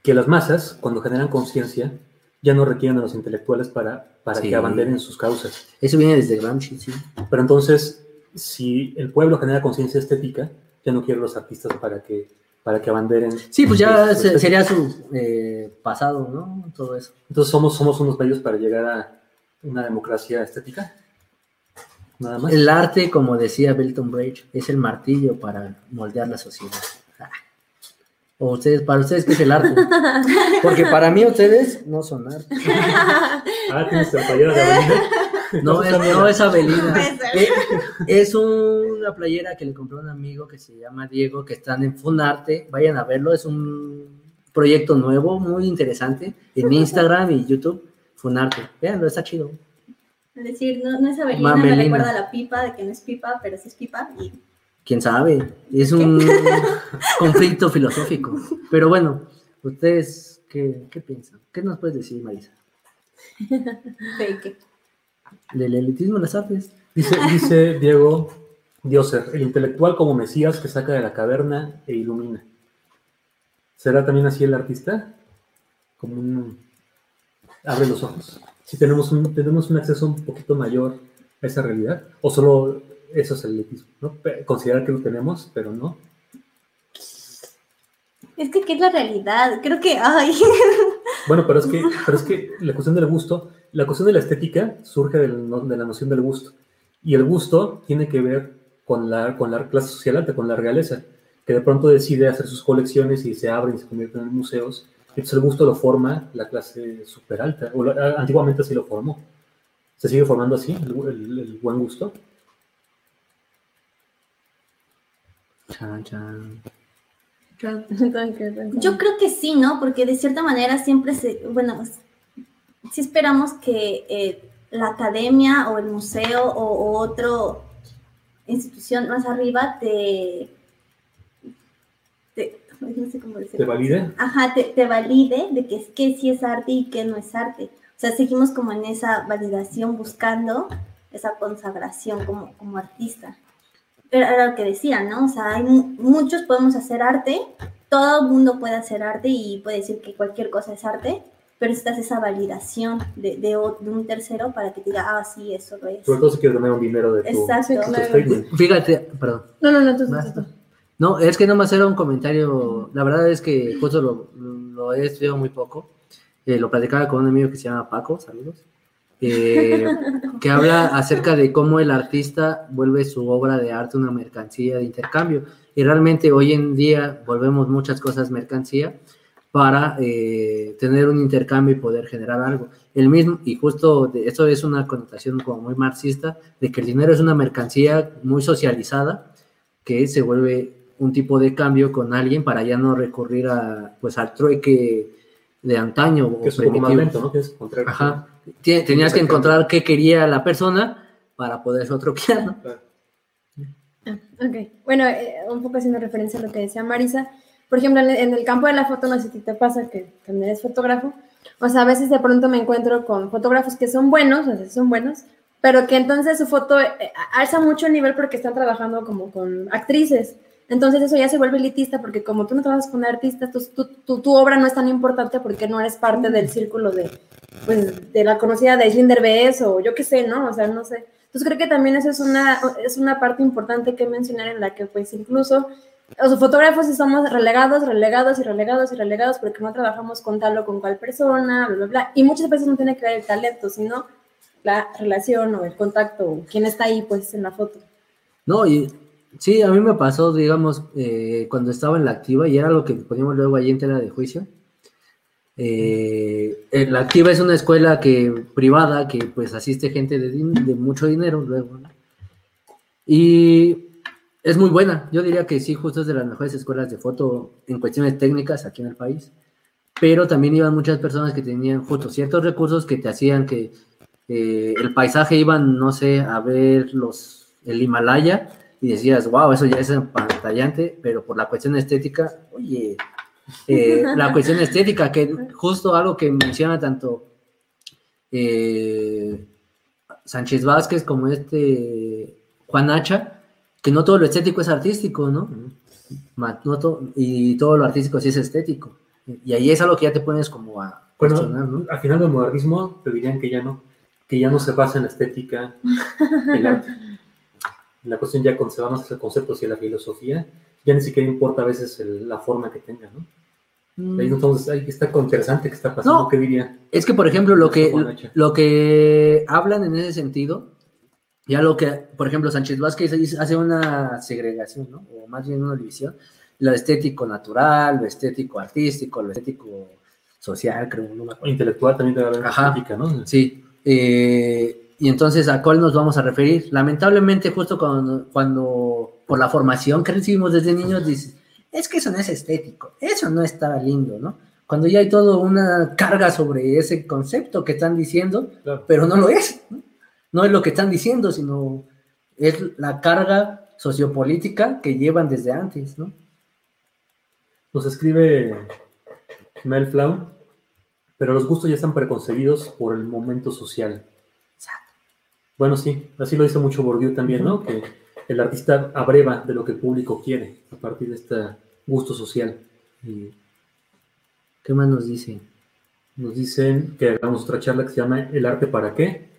que las masas, cuando generan conciencia, ya no requieren a los intelectuales para, para Sí. que abanderen sus causas. Eso viene desde Gramsci, sí. Pero entonces, si el pueblo genera conciencia estética, ya no quiere a los artistas para que, para que abanderen. Sí, pues ya se- sería su eh, pasado, ¿no? Todo eso. Entonces somos, somos unos medios para llegar a una democracia estética. Nada más. El arte, como decía Belton Bridge, es el martillo para moldear la sociedad. Ah. O ustedes, para ustedes, ¿qué es el arte? <laughs> Porque para mí ustedes no son arte. Ah, tienes de. No, es, no es ser. Eh, Es una playera que le compró un amigo que se llama Diego, que están en Funarte. Vayan a verlo, es un proyecto nuevo, muy interesante, en <laughs> Instagram y YouTube. Funarte. Véanlo, está chido. Es decir, no, no es Avelina, me Mamelina. recuerda a la pipa, de que no es pipa, pero sí es pipa. Y quién sabe, es un <laughs> conflicto filosófico. Pero bueno, ustedes, ¿qué, qué piensan? ¿Qué nos puedes decir, Marisa? <laughs> fake. Del elitismo en las artes. Dice, dice Diego Dioser, el intelectual como Mesías que saca de la caverna e ilumina. ¿Será también así el artista? Como un... Abre los ojos. Si tenemos un, tenemos un acceso un poquito mayor a esa realidad, o solo eso es el elitismo, ¿no? Considerar que lo tenemos, pero no. Es que, ¿qué es la realidad? Creo que, ay, <laughs> Bueno, pero es que, pero es que la cuestión del gusto, la cuestión de la estética surge del de la noción del gusto. Y el gusto tiene que ver con la, con la clase social alta, con la realeza, que de pronto decide hacer sus colecciones y se abren y se convierten en museos. Entonces el gusto lo forma la clase super alta, o antiguamente así lo formó. ¿Se sigue formando así el, el- el buen gusto? Chan, chan. <laughs> Yo creo que sí, ¿no? Porque de cierta manera siempre se, bueno, sí esperamos que eh, la academia o el museo o, o otro institución más arriba te, te- no sé cómo ¿Te decirlo. valide? Ajá, te, te valide de que, que sí es arte y que no es arte. O sea, seguimos como en esa validación buscando esa consagración como, como artista. Pero era lo que decía, ¿no? O sea, hay mu- muchos podemos hacer arte, todo el mundo puede hacer arte y puede decir que cualquier cosa es arte, pero necesitas esa validación de, de, un tercero para que te diga, ah, sí, eso lo es. Sobre todo si quieres ganar un dinero de tu, Exacto. Tu claro. statement. Fíjate, perdón. No, no, no, tú, tú, Basta. tú. No, es que nomás era un comentario. La verdad es que justo lo, lo he estudiado muy poco. Eh, lo platicaba con un amigo que se llama Paco, saludos. Eh, que habla acerca de cómo el artista vuelve su obra de arte una mercancía de intercambio. Y realmente hoy en día volvemos muchas cosas mercancía para eh, tener un intercambio y poder generar algo. El mismo, y justo de, eso es una connotación como muy marxista, de que el dinero es una mercancía muy socializada que se vuelve un tipo de cambio con alguien para ya no recurrir a, pues, al trueque de antaño. o es un. Tenías que encontrar qué quería la persona para poder troquear, ¿no? <laughs> Ah, ok. Bueno, eh, un poco haciendo referencia a lo que decía Marisa. Por ejemplo, en el, en el campo de la foto, no sé si te pasa que también eres fotógrafo. O sea, a veces de pronto me encuentro con fotógrafos que son buenos, o sea, son buenos, pero que entonces su foto eh, alza mucho el nivel porque están trabajando como con actrices. Entonces eso ya se vuelve elitista porque como tú no trabajas con artistas, tu, tu, tu, tu obra no es tan importante porque no eres parte del círculo de, pues, de la conocida de Slinder Derbez o yo qué sé, ¿no? O sea, no sé. Entonces creo que también eso es una, es una parte importante que mencionar en la que pues incluso los fotógrafos estamos relegados, relegados y relegados y relegados porque no trabajamos con tal o con cual persona, bla, bla, bla. Y muchas veces no tiene que ver el talento, sino la relación o el contacto o quién está ahí pues en la foto. No, y sí, a mí me pasó, digamos, eh, cuando estaba en la activa, y era lo que poníamos luego allí en tela de juicio. Eh, la activa es una escuela que privada que pues asiste gente de, mucho dinero luego. Y es muy buena. Yo diría que sí, justo es de las mejores escuelas de foto en cuestiones técnicas aquí en el país. Pero también iban muchas personas que tenían justo ciertos recursos que te hacían que eh, el paisaje iban, no sé, a ver los, el Himalaya y decías, wow, eso ya es pantallante, pero por la cuestión estética, oye, eh, <laughs> la cuestión estética, que justo algo que menciona tanto eh, Sánchez Vázquez como este Juan Hacha, que no todo lo estético es artístico, ¿no? Ma- no to- y todo lo artístico sí es estético. Y ahí es algo que ya te pones como a Bueno, cuestionar, ¿no? al final del modernismo te dirían que ya no, que ya no se basa en la estética el arte. <laughs> La cuestión ya se van hacia conceptos y a la filosofía, ya ni siquiera importa a veces el- la forma que tenga, ¿no? Ahí entonces, ahí está interesante que está pasando, No. ¿qué diría? Es que, por ejemplo, lo que, lo que hablan en ese sentido, ya lo que, por ejemplo, Sánchez Vázquez hace una segregación, ¿no? O más bien una división, lo estético natural, lo estético artístico, lo estético social, creo, no me acuerdo. intelectual también debe haber Ajá. ¿no? Sí. eh, y entonces, ¿a cuál nos vamos a referir? Lamentablemente, justo cuando, cuando por la formación que recibimos desde niños, dices, es que eso no es estético, eso no está lindo, ¿no? Cuando ya hay toda una carga sobre ese concepto que están diciendo, Claro. pero no lo es. ¿no? No es lo que están diciendo, sino es la carga sociopolítica que llevan desde antes, ¿no? Nos escribe Mel Flau, pero los gustos ya están preconcebidos por el momento social. Bueno, sí, así lo dice mucho Bourdieu también, ¿no? Que el artista abreva de lo que el público quiere a partir de este gusto social. Y ¿Qué más nos dice? nos dicen que hagamos otra charla que se llama ¿El arte para qué?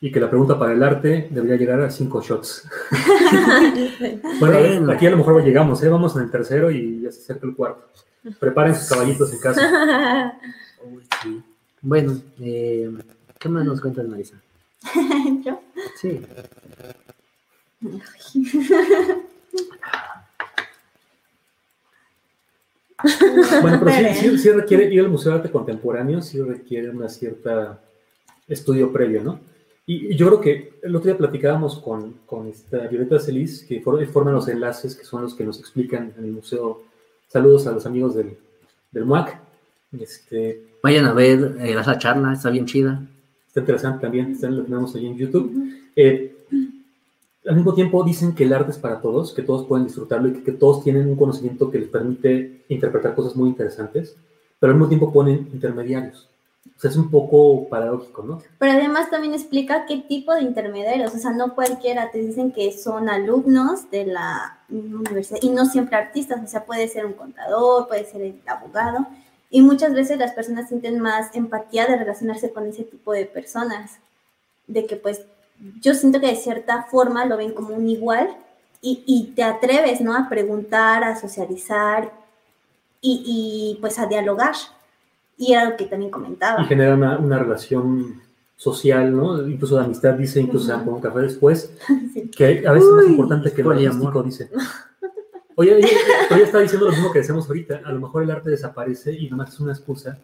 Y que la pregunta para el arte debería llegar a cinco shots. <laughs> Bueno, aquí a lo mejor llegamos, ¿eh? Vamos en el tercero y ya se acerca el cuarto. Preparen sus caballitos en casa. <laughs> Bueno, eh, ¿qué más nos cuentas, Marisa? <laughs> ¿Yo? Sí. Bueno, pero sí, sí- sí requiere ir al Museo de Arte Contemporáneo, sí requiere una cierta estudio previo, ¿no? Y, y yo creo que el otro día platicábamos con, con esta Violeta Celis, que for- forman los enlaces, que son los que nos explican en el museo. Saludos a los amigos del, del MUAC. Este, Vayan a ver eh, esa charla, está bien chida. Está interesante también, lo tenemos ahí en YouTube. Eh, al mismo tiempo dicen que el arte es para todos, que todos pueden disfrutarlo y que, que todos tienen un conocimiento que les permite interpretar cosas muy interesantes, pero al mismo tiempo ponen intermediarios. O sea, es un poco paradójico, ¿no? Pero además también explica qué tipo de intermediarios, o sea, no cualquiera, te dicen que son alumnos de la universidad y no siempre artistas, o sea, puede ser un contador, puede ser el abogado, y muchas veces las personas sienten más empatía de relacionarse con ese tipo de personas, de que pues yo siento que de cierta forma lo ven como un igual y, y te atreves, ¿no? A preguntar, a socializar y, y pues a dialogar. Y era lo que también comentaba. Y genera una, una relación social, ¿no? Incluso de amistad, dice, incluso se dan con un café después, <laughs> Sí. que a veces es más importante que lo artístico, dice. <laughs> Oye, oye, oye, está diciendo lo mismo que decíamos ahorita. A lo mejor el arte desaparece y nomás es una excusa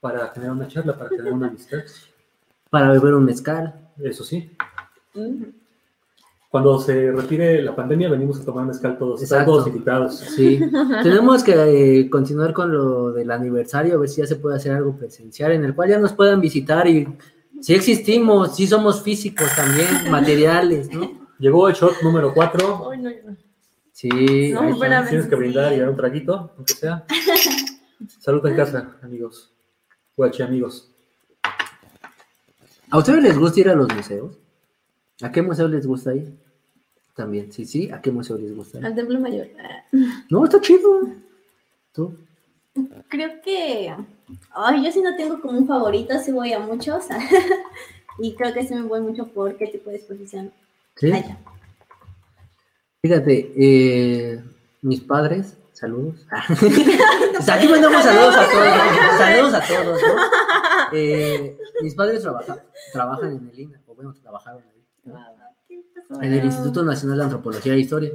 para generar una charla, para generar una amistad. Para beber un mezcal. Eso sí. Cuando se retire la pandemia, venimos a tomar mezcal todos. Están todos invitados. Sí. Tenemos que eh, continuar con lo del aniversario, a ver si ya se puede hacer algo presencial, en el cual ya nos puedan visitar y si existimos, si somos físicos también, materiales, ¿no? Llegó el shot número 4. Ay, no, no. Sí. No, ahí. Tienes que brindar y dar un traguito, aunque sea. Salud en casa, amigos. Guachi, amigos. ¿A ustedes les gusta ir a los museos? ¿A qué museo les gusta ir? También, sí, sí, ¿a qué museo les gusta ir? Al Templo Mayor. No, está chido. ¿Tú? Creo que, ay, yo sí no tengo como un favorito, sí voy a muchos. <laughs> y creo que sí me voy mucho por qué tipo de exposición Sí. haya. Fíjate, eh, mis padres, saludos. <laughs> <laughs> Pues aquí mandamos saludos a todos, saludos a todos, ¿no? Eh, mis padres trabaja- trabajan en el INA, o bueno, trabajaron ahí, ¿no? en el Instituto Nacional de Antropología e Historia.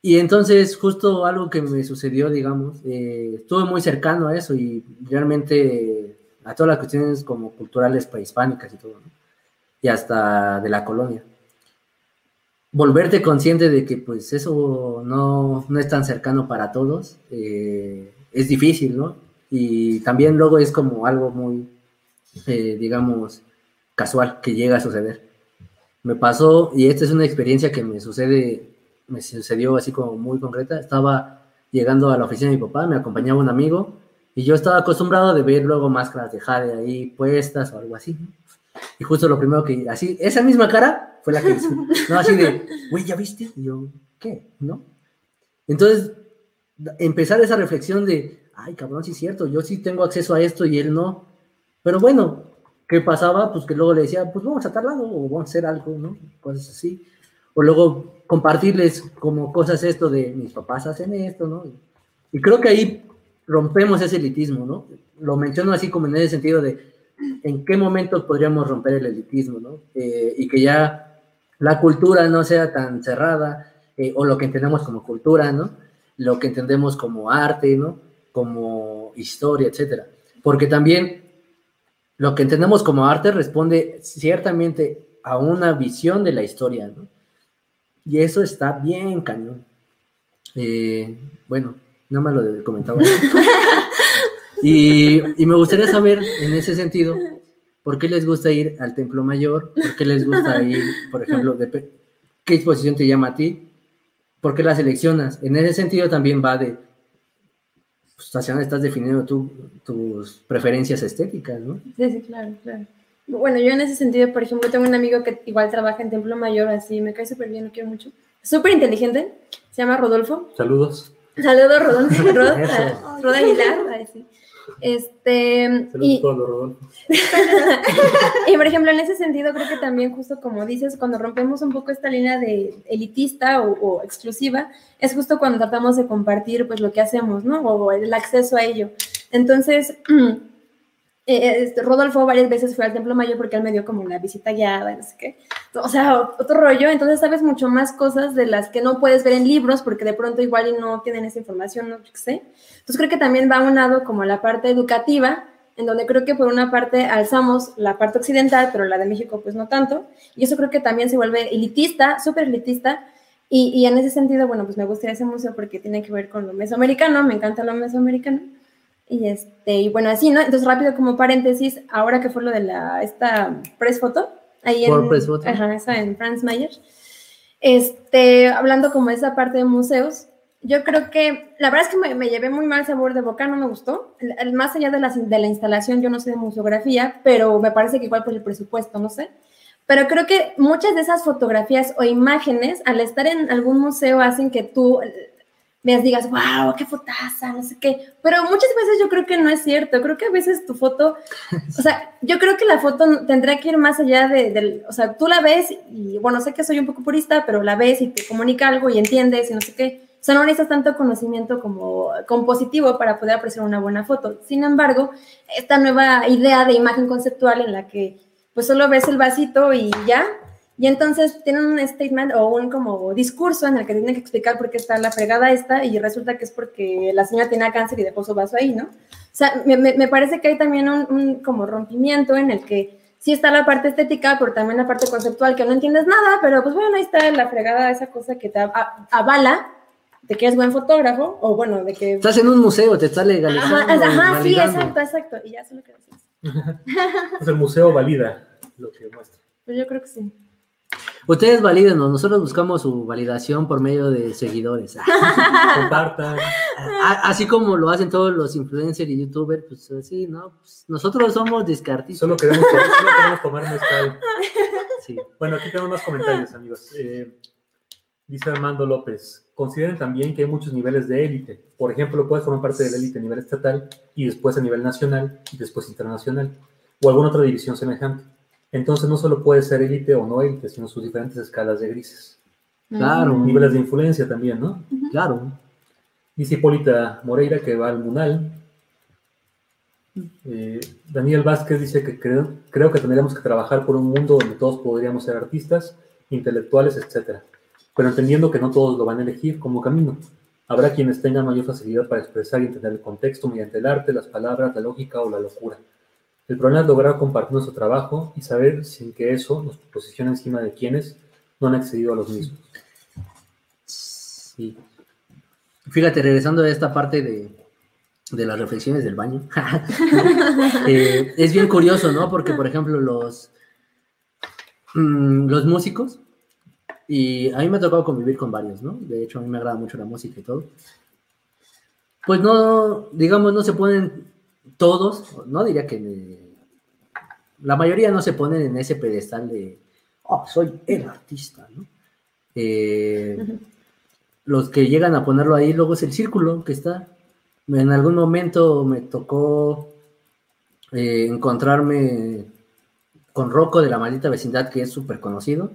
Y entonces, justo algo que me sucedió, digamos, eh, estuve muy cercano a eso y realmente a todas las cuestiones como culturales prehispánicas y todo, ¿no? y hasta de la colonia. Volverte consciente de que pues eso no, no es tan cercano para todos, eh, es difícil, ¿no? Y también luego es como algo muy, eh, digamos, casual que llega a suceder. Me pasó, y esta es una experiencia que me sucede, me sucedió así como muy concreta. Estaba llegando a la oficina de mi papá, me acompañaba un amigo, y yo estaba acostumbrado de ver luego máscaras de jade ahí puestas o algo así. ¿no? Y justo lo primero que, así, esa misma cara fue la que. <laughs> No, así de, güey, ¿ya viste? Y yo, ¿qué? ¿No? Entonces, empezar esa reflexión de, ay, cabrón, sí es cierto, yo sí tengo acceso a esto y él no. Pero bueno, ¿qué pasaba? Pues que luego le decía, pues vamos a tal lado o vamos a hacer algo, ¿no? Cosas así. O luego compartirles como cosas esto de mis papás hacen esto, ¿no? Y creo que ahí rompemos ese elitismo, ¿no? Lo menciono así como en ese sentido de en qué momento podríamos romper el elitismo, ¿no? Eh, y que ya la cultura no sea tan cerrada, eh, o lo que entendemos como cultura, ¿no? Lo que entendemos como arte, ¿no? Como historia, etcétera. Porque también lo que entendemos como arte responde ciertamente a una visión de la historia, ¿no? Y eso está bien cañón. Eh, bueno, nada más lo comentaba. <laughs> Y, y me gustaría saber, en ese sentido, ¿por qué les gusta ir al Templo Mayor? ¿Por qué les gusta ir, por ejemplo, de pe- qué exposición te llama a ti? ¿Por qué la seleccionas? En ese sentido también va de, pues, hacia dónde estás definiendo tú, tus preferencias estéticas, ¿no? Sí, sí, claro, claro. Bueno, yo en ese sentido, por ejemplo, tengo un amigo que igual trabaja en Templo Mayor, así me cae súper bien, lo quiero mucho. Súper inteligente, se llama Rodolfo. Saludos. Saludos, Rodolfo. Rod, Rod Aguilar. Este, y, <laughs> y por ejemplo, en ese sentido, creo que también, justo como dices, cuando rompemos un poco esta línea de elitista o, o exclusiva, es justo cuando tratamos de compartir pues lo que hacemos, ¿no? O el acceso a ello. Entonces, <clears throat> Eh, este, Rodolfo varias veces fue al Templo Mayor porque él me dio como una visita guiada, no sé qué. O sea, otro rollo. Entonces sabes mucho más cosas de las que no puedes ver en libros porque de pronto igual y no tienen esa información, no sé. Entonces creo que también va unado como la parte educativa, en donde creo que por una parte alzamos la parte occidental, pero la de México pues no tanto. Y eso creo que también se vuelve elitista, súper elitista. Y, y en ese sentido, bueno, pues me gustaría ese museo porque tiene que ver con lo mesoamericano, me encanta lo mesoamericano. Y este, y bueno, así, ¿no? Entonces, rápido como paréntesis, ahora que fue lo de la, esta press photo, ahí en, press photo. Ajá, esa en Franz Mayer, este, hablando como esa parte de museos, yo creo que, la verdad es que me, me llevé muy mal sabor de boca, no me gustó, el, el, más allá de la, de la instalación, yo no sé de museografía, pero me parece que igual por el presupuesto, no sé, pero creo que muchas de esas fotografías o imágenes, al estar en algún museo, hacen que tú veas, digas, wow, qué fotaza, no sé qué. Pero muchas veces yo creo que no es cierto. Creo que a veces tu foto, o sea, yo creo que la foto tendría que ir más allá de, del, o sea, tú la ves y, bueno, sé que soy un poco purista, pero la ves y te comunica algo y entiendes y no sé qué. O sea, no necesitas tanto conocimiento como compositivo para poder apreciar una buena foto. Sin embargo, esta nueva idea de imagen conceptual en la que pues solo ves el vasito y ya, y entonces tienen un statement o un como discurso en el que tienen que explicar por qué está la fregada esta y resulta que es porque la señora tenía cáncer y dejó su vaso ahí, ¿no? O sea, me, me parece que hay también un, un, como rompimiento en el que sí está la parte estética, pero también la parte conceptual que no entiendes nada, pero pues bueno, ahí está la fregada, esa cosa que te avala de que eres buen fotógrafo o bueno, de que... Estás en un museo, te está legalizando. Ajá, ajá sí, exacto, exacto. Y ya sé lo que decís. <laughs> pues el museo valida lo que muestra. Pues yo creo que sí. Ustedes valídenos, nosotros buscamos su validación por medio de seguidores. <laughs> Compartan. Así como lo hacen todos los influencers y youtubers, pues sí, ¿no? Pues nosotros somos descartistas. Solo queremos, solo queremos tomar mezcal. Sí. Bueno, aquí tenemos más comentarios, amigos. Eh, dice Armando López, consideren también que hay muchos niveles de élite. Por ejemplo, puedes formar parte de la élite a nivel estatal y después a nivel nacional y después internacional o alguna otra división semejante. Entonces no solo puede ser élite o no élite, sino sus diferentes escalas de grises. Claro. Niveles de influencia también, ¿no? Uh -huh. Claro. Dice Hipólita Moreira que va al Munal. Eh, Daniel Vázquez dice que creo, creo, que tendríamos que trabajar por un mundo donde todos podríamos ser artistas, intelectuales, etc. Pero entendiendo que no todos lo van a elegir como camino. Habrá quienes tengan mayor facilidad para expresar y entender el contexto mediante el arte, las palabras, la lógica o la locura. El problema es lograr compartir nuestro trabajo y saber sin que eso nos posicione encima de quienes no han accedido a los mismos. Sí. Fíjate, regresando a esta parte de, de las reflexiones del baño, <laughs> eh, es bien curioso, ¿no? Porque, por ejemplo, los, mmm, los músicos, y a mí me ha tocado convivir con varios, ¿no? De hecho, a mí me agrada mucho la música y todo. Pues no, digamos, no se ponen todos, no diría que me, la mayoría no se ponen en ese pedestal de, oh, soy el artista, ¿no? Eh, uh -huh. Los que llegan a ponerlo ahí, luego es el círculo que está. En algún momento me tocó eh, encontrarme con Rocco de la maldita vecindad, que es súper conocido,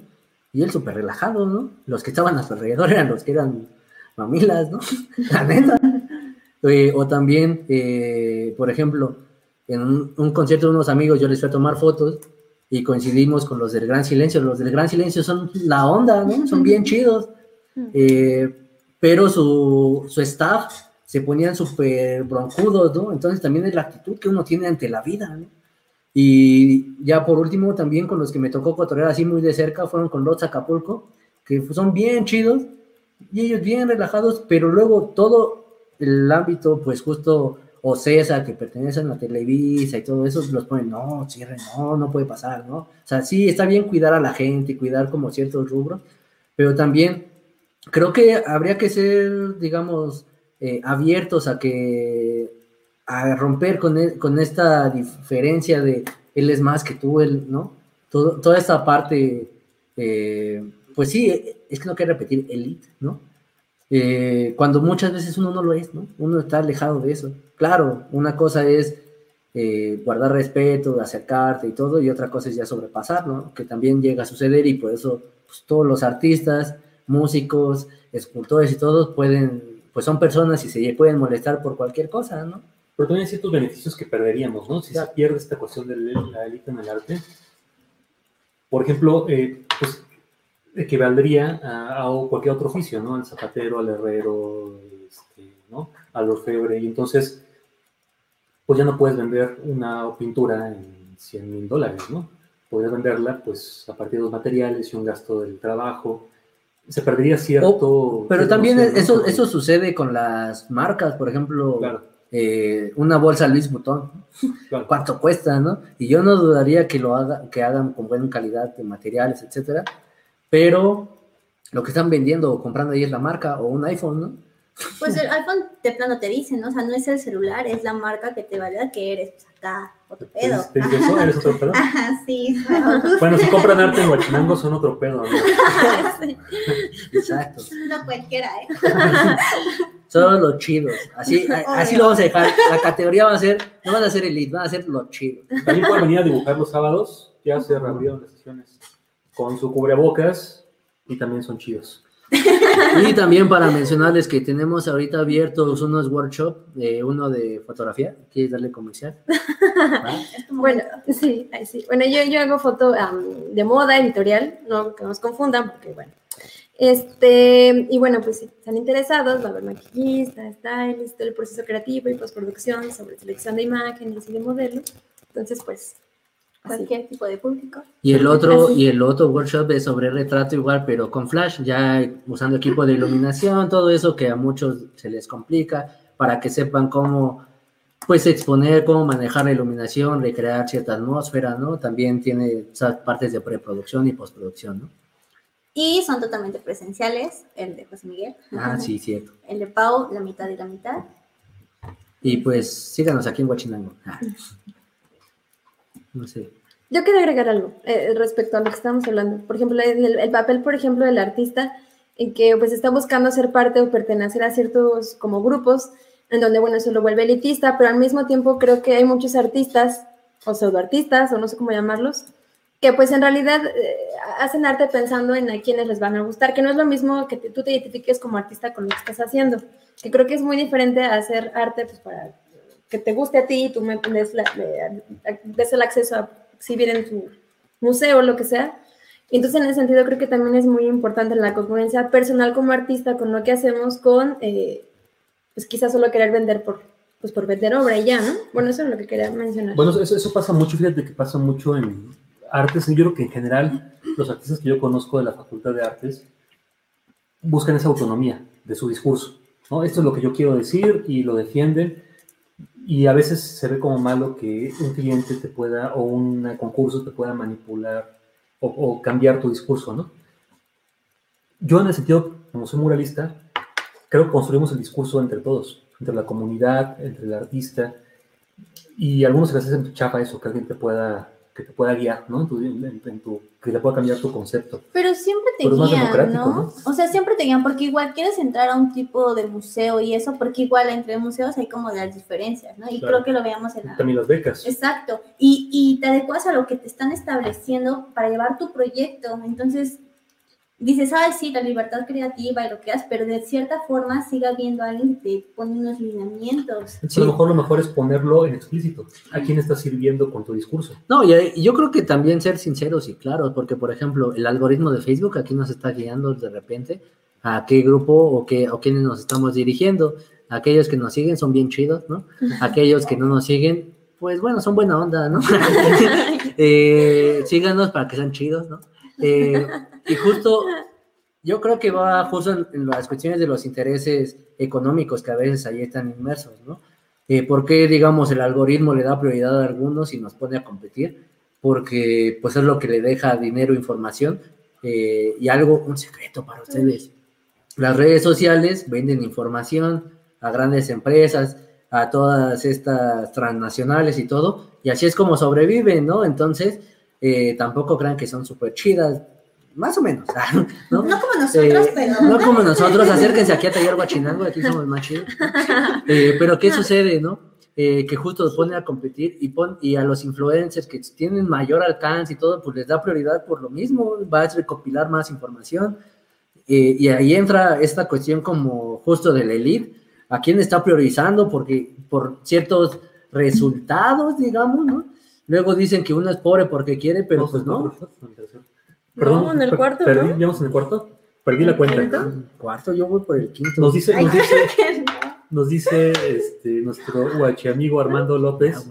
y él súper relajado, ¿no? Los que estaban a su alrededor eran los que eran mamilas, ¿no? <laughs> La neta. Eh, o también, eh, por ejemplo, en un, un, concierto de unos amigos yo les fui a tomar fotos y coincidimos con los del Gran Silencio. Los del Gran Silencio son la onda, ¿no? Son bien chidos. Eh, pero su, su, staff se ponían súper broncudos, ¿no? Entonces también es la actitud que uno tiene ante la vida, ¿no? Y ya por último, también con los que me tocó cotorrear así muy de cerca, fueron con los Acapulco, que son bien chidos y ellos bien relajados, pero luego todo el ámbito, pues justo Ocesa, que pertenecen a Televisa y todo eso, los ponen, no, cierren, no, no puede pasar, ¿no? O sea, sí, está bien cuidar a la gente, cuidar como ciertos rubros, pero también creo que habría que ser, digamos, eh, abiertos a que, a romper con, el, con esta diferencia de él es más que tú, él, ¿no? Toda esta parte, eh, pues sí, es que no quiero repetir elite, ¿no? Eh, cuando muchas veces uno no lo es, ¿no? Uno está alejado de eso. Claro, una cosa es eh, guardar respeto, acercarte y todo, y otra cosa es ya sobrepasar, ¿no? Que también llega a suceder y por eso pues, todos los artistas, músicos, escultores y todos pueden, pues son personas y se pueden molestar por cualquier cosa, ¿no? Pero también hay ciertos beneficios que perderíamos, ¿no? Si se pierde esta cuestión de la élite en el arte. Por ejemplo, eh, pues equivaldría a, a, cualquier otro oficio, ¿no? Al zapatero, al herrero, este, ¿no? Al orfebre. Y entonces, pues ya no puedes vender una pintura en 100 mil dólares, ¿no? Puedes venderla, pues, a partir de los materiales y un gasto del trabajo se perdería cierto. pero también eso, eso sucede con las marcas, por ejemplo, eh, una bolsa Luis Butón, cuánto cuesta, ¿no? Y yo no dudaría que lo haga, que hagan con buena calidad de materiales, etcétera, pero lo que están vendiendo o comprando ahí es la marca o un iPhone, ¿no? Pues el <laughs> iPhone de plano te dice, ¿no? O sea, no es el celular, es la marca que te valida que eres, pues acá, otro pedo. ¿Te eso? ¿Eres otro pedo? <laughs> Ajá, sí. bueno, si compran arte en Huachinango son otro pedo, ¿no? <laughs> sí. Exacto. No cualquiera, ¿eh? Son los chidos. Así, así lo vamos a dejar. La categoría va a ser, no van a ser elite, van a ser los chidos. También pueden venir a dibujar los sábados, ya se reabrieron las sesiones con su cubrebocas y también son chidos. <laughs> Y también para mencionarles que tenemos ahorita abiertos unos workshops, de uno de fotografía. ¿Quieres darle comercial? <laughs> Bueno, sí, sí. Bueno, yo, yo hago foto de moda editorial, no que nos confundan, porque bueno. Este, y bueno, pues si están interesados, va a haber maquillista, stylist, el proceso creativo y postproducción sobre selección de imágenes y de modelos. Entonces, pues cualquier tipo de público. Y el otro, y el otro workshop es sobre retrato igual, pero con flash, ya usando equipo de iluminación, todo eso que a muchos se les complica, para que sepan cómo pues exponer, cómo manejar la iluminación, recrear cierta atmósfera, ¿no? También tiene esas partes de preproducción y postproducción, ¿no? Y son totalmente presenciales, el de José Miguel. Ah, sí, cierto. El de Pau, la mitad y la mitad. Y pues síganos aquí en Huachinango. Ah. <laughs> No sé. Yo quiero agregar algo eh, respecto a lo que estamos hablando. Por ejemplo, el, papel, por ejemplo, del artista en que pues está buscando ser parte o pertenecer a ciertos como grupos en donde, bueno, eso lo vuelve elitista, pero al mismo tiempo creo que hay muchos artistas o pseudoartistas o no sé cómo llamarlos, que pues en realidad eh, hacen arte pensando en a quienes les van a gustar, que no es lo mismo que tú te identifiques como artista con lo que estás haciendo, que creo que es muy diferente a hacer arte pues para que te guste a ti y tú me des, des el acceso a exhibir en tu museo o lo que sea. Entonces, en ese sentido, creo que también es muy importante la congruencia personal como artista con lo que hacemos con, eh, pues quizás solo querer vender por, pues por vender obra y ya, ¿no? Bueno, eso es lo que quería mencionar. Bueno, eso, eso pasa mucho, fíjate que pasa mucho en artes. Yo creo que en general los artistas que yo conozco de la Facultad de Artes buscan esa autonomía de su discurso, ¿no? Esto es lo que yo quiero decir y lo defienden y a veces se ve como malo que un cliente te pueda, o un concurso te pueda manipular o, cambiar tu discurso, ¿no? Yo en el sentido, como soy muralista, creo que construimos el discurso entre todos, entre la comunidad, entre el artista, y a algunos se les hace chafa eso, que alguien te pueda que te pueda guiar, ¿no? En tu, que te pueda cambiar tu concepto. Pero siempre te guían, ¿no? O sea, siempre te guían, porque igual quieres entrar a un tipo de museo y eso, porque igual entre museos hay como las diferencias, ¿no? Y creo que lo veamos en la... También las becas. Exacto. Y, y te adecuas a lo que te están estableciendo para llevar tu proyecto. Entonces, dices, ay, sí, la libertad creativa y lo que haces, pero de cierta forma sigue habiendo alguien que te pone unos lineamientos. A lo mejor lo mejor es ponerlo en explícito. ¿A quién estás sirviendo con tu discurso? No, y, yo creo que también ser sinceros y claros, porque por ejemplo, el algoritmo de Facebook aquí nos está guiando de repente a qué grupo o, qué, o quiénes nos estamos dirigiendo. Aquellos que nos siguen son bien chidos, ¿no? <laughs> Aquellos que no nos siguen, pues bueno, son buena onda, ¿no? <laughs> eh, síganos para que sean chidos, ¿no? Eh, y justo, yo creo que va justo en, las cuestiones de los intereses económicos que a veces ahí están inmersos, ¿no? Eh, ¿Por qué, digamos, el algoritmo le da prioridad a algunos y nos pone a competir? Porque, pues, es lo que le deja dinero, información eh, y algo, un secreto para ustedes. Las redes sociales venden información a grandes empresas, a todas estas transnacionales y todo, y así es como sobreviven, ¿no? Entonces, eh, tampoco crean que son súper chidas, más o menos, <laughs> ¿no? No como nosotros, eh, pero... No como nosotros, acérquense aquí a Taller Guachinango, aquí somos más chidos. <laughs> Eh, pero ¿qué sucede, no? que justo pone a competir y, pon, y a los influencers que tienen mayor alcance y todo, pues les da prioridad por lo mismo, va a recopilar más información. y ahí entra esta cuestión como justo de la elite, a quién está priorizando porque por ciertos resultados, digamos, ¿no? Luego dicen que uno es pobre porque quiere, pero pues no. Perdón, No, en el per- cuarto, perdí, ¿no? ¿Vamos en el cuarto? Perdí la cuenta. Cuarto, yo voy por el quinto. Nos dice, nos dice, <laughs> Ay, nos dice este, nuestro guachi amigo Armando López.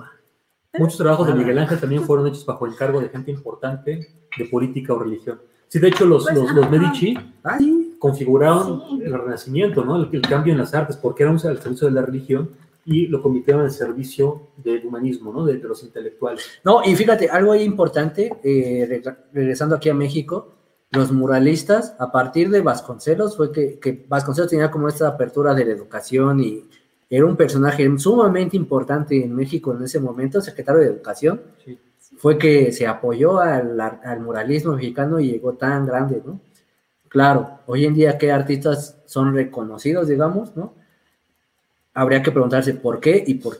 Muchos trabajos de. Miguel Ángel también fueron hechos bajo encargo de gente importante de política o religión. Sí, de hecho, los, Pues, los, los. Medici Ah, sí. configuraron Sí. el renacimiento, ¿no? El, el cambio en las artes, porque eran al servicio de la religión y lo convirtieron al servicio del humanismo, ¿no? De, de los intelectuales. No, y fíjate, algo ahí importante, eh, reg- regresando aquí a México, los muralistas, a partir de Vasconcelos, fue que, que Vasconcelos tenía como esta apertura de la educación y era un personaje sumamente importante en México en ese momento, secretario de Educación, Sí. fue que se apoyó al, al muralismo mexicano y llegó tan grande, ¿no? Claro, hoy en día, ¿qué artistas son reconocidos, digamos, no? Habría que preguntarse por qué y por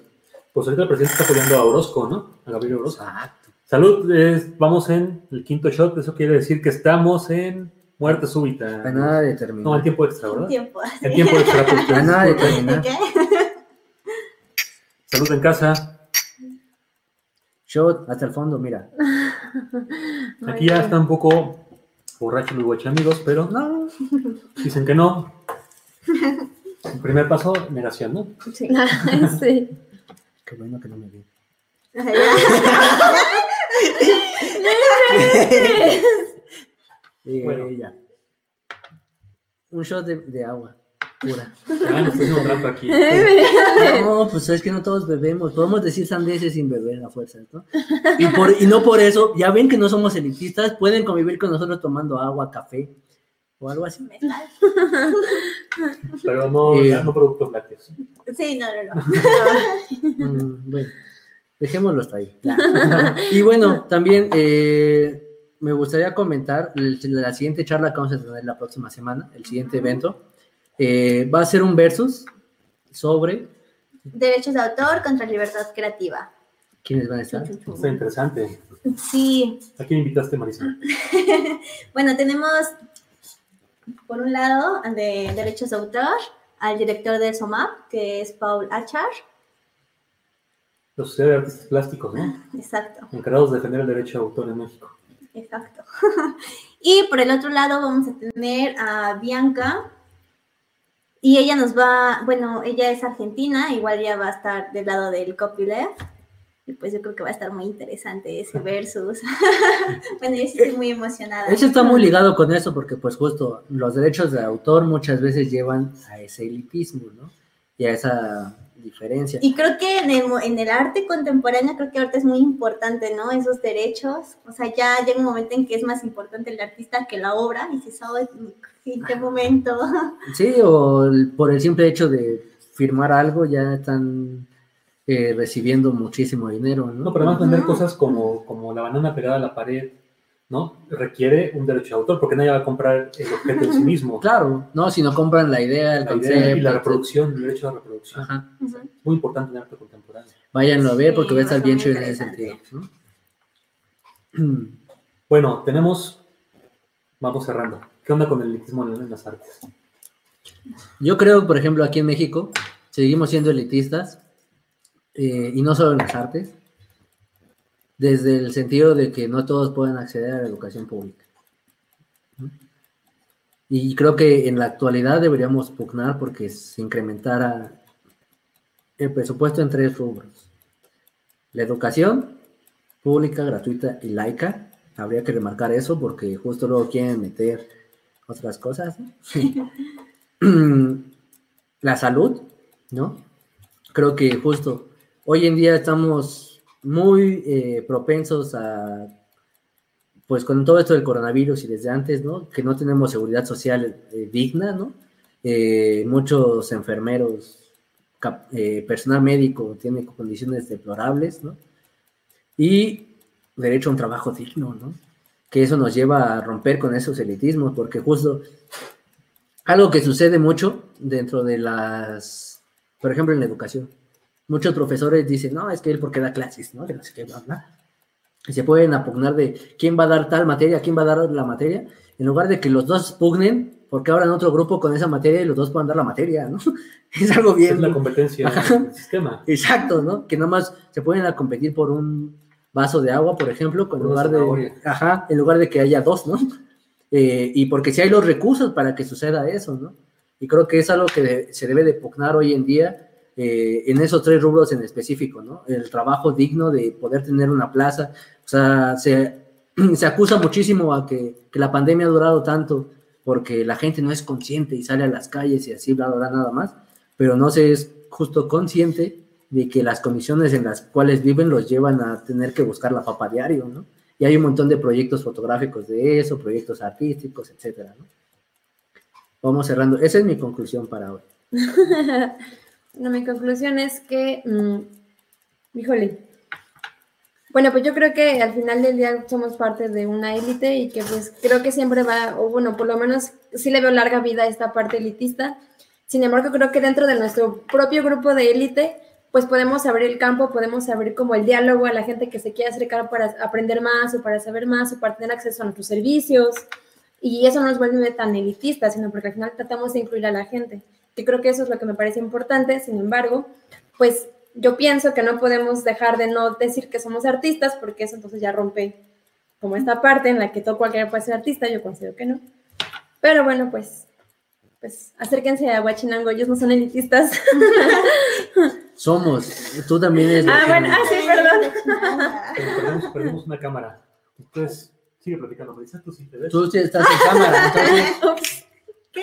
Pues ahorita el presidente está apoyando a Orozco, ¿no? A Gabriel Orozco. Exacto. Salud, es- vamos en el quinto shot, eso quiere decir que estamos en muerte súbita. A nada de No, en tiempo extra, ¿verdad? tiempo. En tiempo extra. pues, A nada de disculpen. terminar. ¿Qué? Salud en casa. Shot hasta el fondo, mira. Aquí ya está un poco borrachos los guachamigos, pero No, dicen que no. <laughs> El primer paso, negación, ¿no? Sí. <laughs> sí. qué bueno que no me vi. <laughs> Eh, Bueno. ya. Un shot de, de agua pura. Ya nos estoy trampa aquí. No, pues es que no todos bebemos. Podemos decir sandeces sin beber a fuerza, ¿no? <laughs> Y, por, y no por eso, ya ven que no somos elitistas, pueden convivir con nosotros tomando agua, café o algo así. <laughs> Pero no, Eh. no productos lácteos. Sí, no, no, no. <laughs> Mm, bueno, dejémoslo hasta ahí. <laughs> Y bueno, también eh, me gustaría comentar el- la siguiente charla que vamos a tener la próxima semana, el siguiente evento. eh, va a ser un versus sobre Derechos de autor contra libertad creativa. quiénes van a estar. Está interesante. Sí, ¿A quién invitaste, Marisa? bueno, tenemos por un lado de derechos de autor al director del SOMAP, que es Paul Achar. La Sociedad de Artistas Plásticos, ¿no? <laughs> Exacto, Encargados de defender el derecho de autor en México. exacto. <laughs> y por el otro lado vamos a tener a Bianca. Y ella nos va, bueno, ella es argentina, igual ya va a estar del lado del copyleft. Y pues yo creo que va a estar muy interesante ese versus. <laughs> bueno, yo sí estoy muy emocionada. Eso está muy ligado con eso porque pues justo los derechos de autor muchas veces llevan a ese elitismo, ¿no? Y a esa diferencia. Y creo que en el, en el arte contemporáneo, creo que ahorita es muy importante, ¿no? Esos derechos. O sea, ya llega un momento en que es más importante el artista que la obra. Y dices, oh, ¿en qué momento? Sí, o por el simple hecho de firmar algo ya están eh, recibiendo muchísimo dinero, ¿no? No, pero además vender cosas como, como la banana pegada a la pared, ¿no? Requiere un derecho de autor, porque nadie va a comprar el objeto en sí mismo. Claro, no, si no compran la idea, el La concepto. idea y la reproducción, el derecho de reproducción. Ajá. Muy importante en el arte contemporáneo. Váyanlo a ver porque Sí, va a estar a bien muy en ese sentido. <clears throat> Bueno, tenemos. Vamos cerrando. ¿Qué onda con el elitismo en las artes? Yo creo, por ejemplo, aquí en México seguimos siendo elitistas eh, y no solo en las artes, desde el sentido de que no todos pueden acceder a la educación pública. Y creo que en la actualidad deberíamos pugnar porque se incrementara el presupuesto en tres rubros. La educación pública, gratuita y laica. Habría que remarcar eso porque justo luego quieren meter otras cosas. <laughs> la salud, ¿no? Creo que justo hoy en día estamos muy eh, propensos a, pues con todo esto del coronavirus y desde antes, ¿no? Que no tenemos seguridad social eh, digna, ¿no? Eh, muchos enfermeros, personal médico tiene condiciones deplorables, ¿no? Y derecho a un trabajo digno, ¿no? Que eso nos lleva a romper con esos elitismos, porque justo algo que sucede mucho dentro de las, por ejemplo, en la educación. Muchos profesores dicen, no, es que él porque da clases, ¿no? Que no sé qué, bla, bla. Y se pueden apugnar de quién va a dar tal materia, quién va a dar la materia. En lugar de que los dos pugnen, porque ahora en otro grupo con esa materia y los dos pueden dar la materia, ¿no? <laughs> Es algo bien. Es la competencia del sistema. Exacto, ¿no? Que nomás se pueden a competir por un vaso de agua, por ejemplo, en lugar de, ajá, en lugar de que haya dos, ¿no? Eh, y porque si hay los recursos para que suceda eso, ¿no? Y creo que es algo que se debe de pugnar hoy en día eh, en esos tres rubros en específico, ¿no? El trabajo digno de poder tener una plaza, o sea, se, <clears throat> se acusa muchísimo a que, que, la pandemia ha durado tanto porque la gente no es consciente y sale a las calles y así, bla, bla, nada más, pero no se es justo consciente de que las condiciones en las cuales viven los llevan a tener que buscar la papa diario, ¿no? Y hay un montón de proyectos fotográficos de eso, proyectos artísticos, etcétera, ¿no? Vamos cerrando. Esa es mi conclusión para hoy. <laughs> no, mi conclusión es que, mm, híjole, bueno, pues yo creo que al final del día somos parte de una élite y que pues creo que siempre va, o bueno, por lo menos sí le veo larga vida a esta parte elitista. Sin embargo, creo que dentro de nuestro propio grupo de élite, pues podemos abrir el campo, podemos abrir como el diálogo a la gente que se quiere acercar para aprender más o para saber más o para tener acceso a nuestros servicios. Y eso no nos vuelve tan elitista, sino porque al final tratamos de incluir a la gente. Que creo que eso es lo que me parece importante. Sin embargo, pues yo pienso que no podemos dejar de no decir que somos artistas, porque eso entonces ya rompe como esta parte en la que todo cualquiera puede ser artista, yo considero que no. Pero bueno, pues, pues acérquense a Huachinango, ellos no son elitistas. <laughs> Somos, tú también eres. Ah, bueno, ah, sí, perdón. perdemos, perdemos una cámara. Entonces, sigue platicando, Marisa, tú sí te ves. Tú sí estás en cámara, entonces. <laughs> ¿Qué?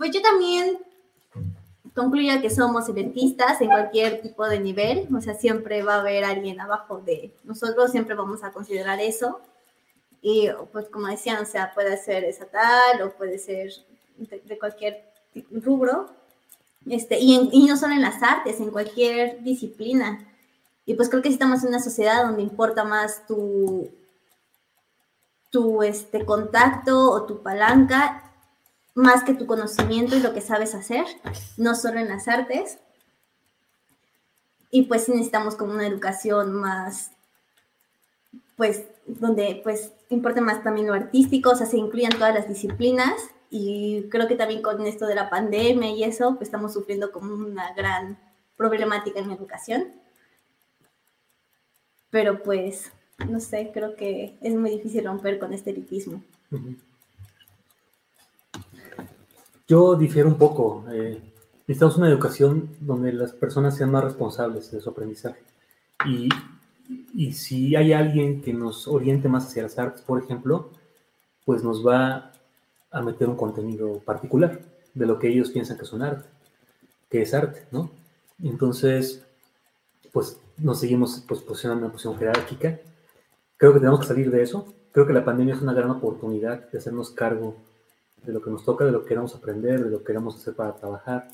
Pues yo también concluyo que somos eventistas en cualquier tipo de nivel, o sea, siempre va a haber alguien abajo de nosotros, siempre vamos a considerar eso. Y pues como decían, o sea, puede ser estatal o puede ser de, cualquier rubro, este, y, y, no solo en las artes, en cualquier disciplina. Y pues creo que estamos en una sociedad donde importa más tu, tu este, contacto o tu palanca más que tu conocimiento y lo que sabes hacer, no solo en las artes. Y pues necesitamos como una educación más, pues, donde pues importa más también lo artístico, o sea, se incluyan todas las disciplinas y creo que también con esto de la pandemia y eso, pues estamos sufriendo como una gran problemática en la educación. Pero pues, no sé, creo que es muy difícil romper con este elitismo. Yo difiero un poco. Eh, necesitamos una educación donde las personas sean más responsables de su aprendizaje. Y, si hay alguien que nos oriente más hacia las artes, por ejemplo, pues nos va a meter un contenido particular de lo que ellos piensan que es un arte, que es arte, ¿no? Entonces, pues nos seguimos pues, posicionando en una posición jerárquica. Creo que tenemos que salir de eso. Creo que la pandemia es una gran oportunidad de hacernos cargo de lo que nos toca, de lo que queremos aprender, de lo que queremos hacer para trabajar.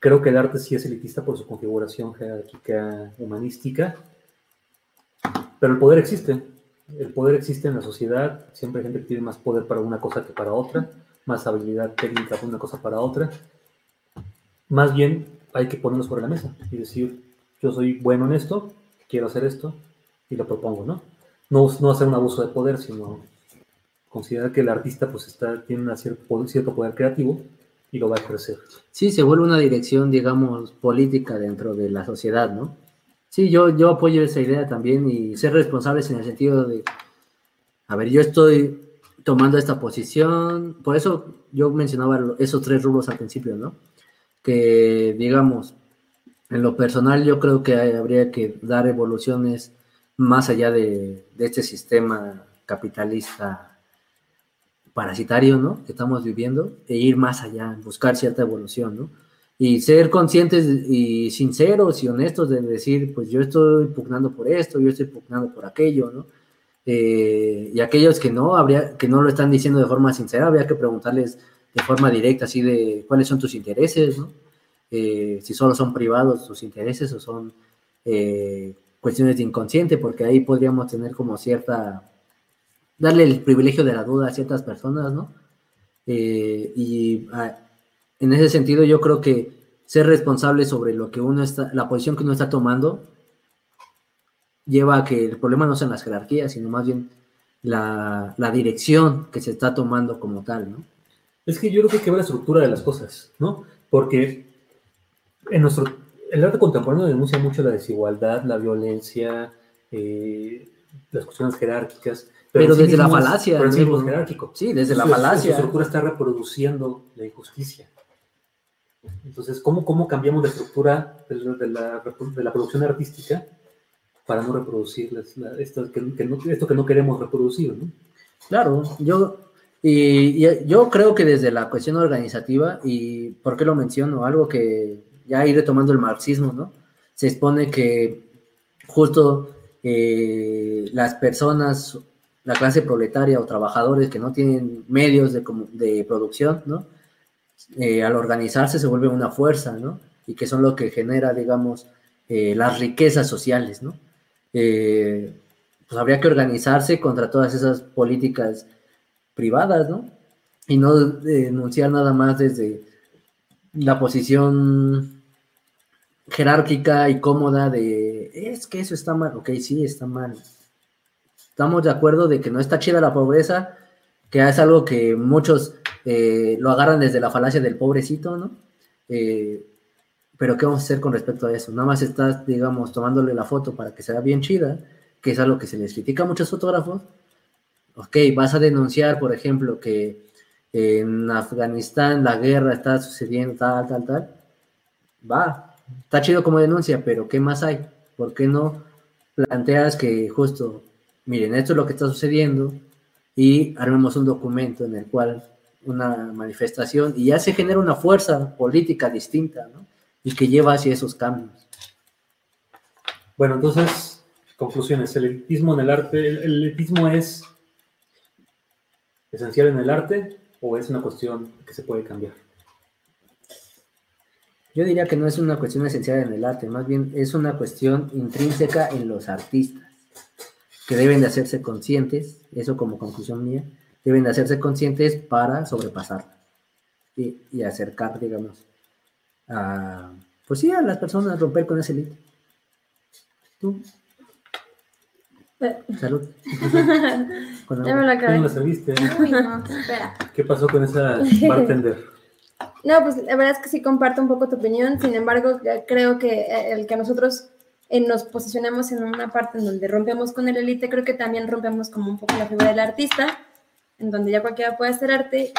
Creo que el arte sí es elitista por su configuración jerárquica humanística, pero el poder existe. El poder existe en la sociedad, siempre hay gente que tiene más poder para una cosa que para otra, más habilidad técnica para una cosa para otra. Más bien hay que ponerlo sobre la mesa y decir, yo soy bueno en esto, quiero hacer esto y lo propongo, ¿no? No, no hacer un abuso de poder, sino considerar que el artista pues está, tiene un cierto, cierto poder creativo y lo va a ejercer. Sí, se vuelve una dirección, digamos, política dentro de la sociedad, ¿no? Sí, yo, yo apoyo esa idea también y ser responsables en el sentido de, a ver, yo estoy tomando esta posición, por eso yo mencionaba esos tres rubros al principio, ¿no? Que, digamos, en lo personal yo creo que habría que dar evoluciones más allá de, de este sistema capitalista parasitario, ¿no? Que estamos viviendo, e ir más allá, buscar cierta evolución, ¿no? Y ser conscientes y sinceros y honestos de decir, pues yo estoy pugnando por esto, yo estoy pugnando por aquello, ¿no? Eh, y aquellos que no, habría, que no lo están diciendo de forma sincera, habría que preguntarles de forma directa, así de cuáles son tus intereses, ¿no? Eh, si solo son privados tus intereses o son eh, cuestiones de inconsciente, porque ahí podríamos tener como cierta darle el privilegio de la duda a ciertas personas, ¿no? Eh, y ah, en ese sentido yo creo que ser responsable sobre lo que uno está, la posición que uno está tomando, lleva a que el problema no sean las jerarquías, sino más bien la, dirección que se está tomando como tal, ¿no? Es que yo creo que hay que ver la estructura de las cosas, ¿no? Porque en nuestro, el arte contemporáneo denuncia mucho la desigualdad, la violencia, eh, las cuestiones jerárquicas. Pero, sí desde la falacia. en sí mismo jerárquico. Sí, desde la falacia. Su estructura está reproduciendo la injusticia. Entonces, ¿cómo, cómo cambiamos la estructura de la, de la repu- de la producción artística para no reproducir las- la- esto, que, que no, esto que no queremos reproducir? ¿no? Claro, yo, y, y yo creo que desde la cuestión organizativa, y por qué lo menciono, algo que ya iré tomando el marxismo, ¿no? Se expone que justo eh, las personas, la clase proletaria o trabajadores que no tienen medios de, de producción, ¿no? Eh, al organizarse se vuelve una fuerza, ¿no? Y que son lo que genera, digamos, eh, las riquezas sociales, ¿no? Eh, pues habría que organizarse contra todas esas políticas privadas, ¿no? Y no denunciar nada más desde la posición jerárquica y cómoda de, es que eso está mal, ok, sí, está mal. Estamos de acuerdo de que no está chida la pobreza, que es algo que muchos eh, lo agarran desde la falacia del pobrecito, ¿no? Eh, pero ¿qué vamos a hacer con respecto a eso? Nada más estás, digamos, tomándole la foto para que sea bien chida, que es algo que se les critica a muchos fotógrafos. Ok, vas a denunciar, por ejemplo, que en Afganistán la guerra está sucediendo, tal, tal, tal. Va, está chido como denuncia, pero ¿qué más hay? ¿Por qué no planteas que justo, miren, esto es lo que está sucediendo y armemos un documento en el cual una manifestación y ya se genera una fuerza política distinta, ¿no? Y que lleva hacia esos cambios. Bueno, entonces, conclusiones. El elitismo en el arte, ¿el, el elitismo es esencial en el arte o es una cuestión que se puede cambiar? Yo diría que no es una cuestión esencial en el arte, más bien es una cuestión intrínseca en los artistas, que deben de hacerse conscientes, eso como conclusión mía, deben de hacerse conscientes para sobrepasarla y, y acercar, digamos, a, pues sí, a las personas, romper con ese elite. Tú, Eh, salud. <laughs> Con Ya me. Uy, no, espera. ¿Qué pasó con esa bartender? <laughs> No, pues la verdad es que sí comparto un poco tu opinión, sin embargo, ya creo que eh, el que nosotros eh, nos posicionemos en una parte en donde rompemos con el élite, creo que también rompemos como un poco la figura del artista, en donde ya cualquiera puede hacer arte.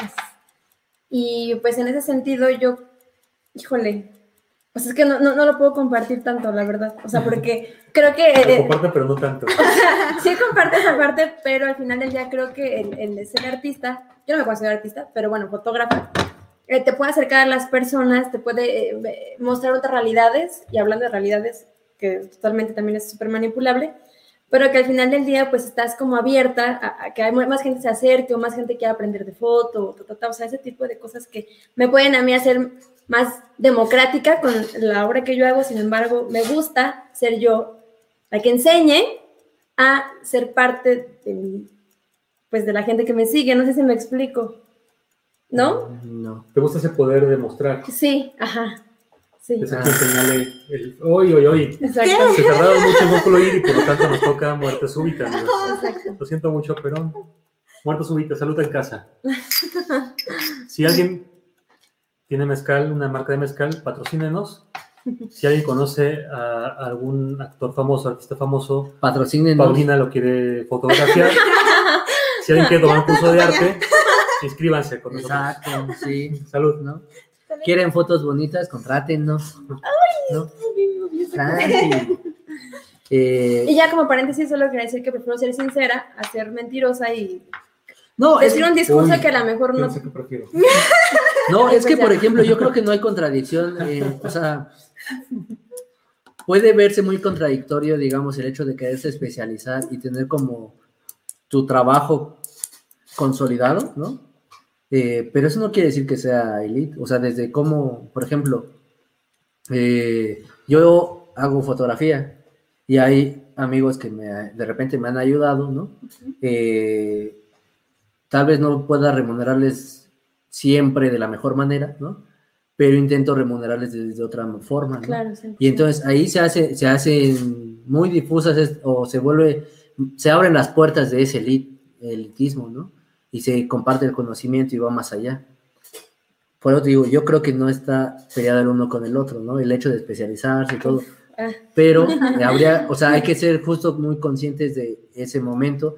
Y pues en ese sentido yo, híjole, pues es que no, no, no lo puedo compartir tanto, la verdad, o sea, porque <laughs> creo que... Lo eh, comparte, pero no tanto. <laughs> sí comparto esa parte, pero al final del día creo que el, el ser artista, yo no me considero artista, pero bueno, fotógrafa, eh, te puede acercar a las personas, te puede eh, mostrar otras realidades, y hablando de realidades, que totalmente también es súper manipulable, pero que al final del día pues estás como abierta a, a que hay más gente se acerque o más gente quiera aprender de foto, o, ta, ta, ta, o sea, ese tipo de cosas que me pueden a mí hacer más democrática con la obra que yo hago, sin embargo, me gusta ser yo la que enseñe a ser parte de, pues de la gente que me sigue, no sé si me explico, ¿no? No. ¿Te gusta ese poder de mostrar? Sí, ajá, sí, Es aquí señale el hoy, hoy, hoy. exacto, Se tardaron mucho en concluir y por lo tanto nos toca muerte súbita. amigos. exacto. Lo siento mucho, pero muerte súbita, salud en casa. Si alguien tiene mezcal, una marca de mezcal, patrocínenos. Si alguien conoce a algún actor famoso, artista famoso, Patrocínenos. Paulina lo quiere fotografiar. Si alguien quiere tomar un curso de arte, inscríbanse con nosotros. Exacto, sí. Salud. ¿no? ¿Quieren fotos bonitas? Contrátennos. ¿no? Tranqui. Eh, Y ya como paréntesis, solo quería decir que prefiero ser sincera a ser mentirosa y no, es, decir un discurso Uy, que a lo mejor no... no prefiero. <laughs> no, es que, por ejemplo, yo creo que no hay contradicción. eh, o sea, puede verse muy contradictorio, digamos, el hecho de quererse especializar y tener como tu trabajo consolidado, ¿no? Eh, pero eso no quiere decir que sea elite. O sea, desde cómo, por ejemplo, eh, yo hago fotografía y hay amigos que me, de repente me han ayudado, ¿no? Eh, tal vez no pueda remunerarles siempre de la mejor manera, ¿no? Pero intento remunerarles de, de otra forma, ¿no? Claro, sí. Y entonces ahí se hace, se hacen muy difusas o se vuelve, se abren las puertas de ese elitismo, ¿no? Y se comparte el conocimiento y va más allá. Por eso digo, yo creo que no está peleado el uno con el otro, ¿no? El hecho de especializarse y todo. Ah. Pero <laughs> habría, o sea, hay que ser justo muy conscientes de ese momento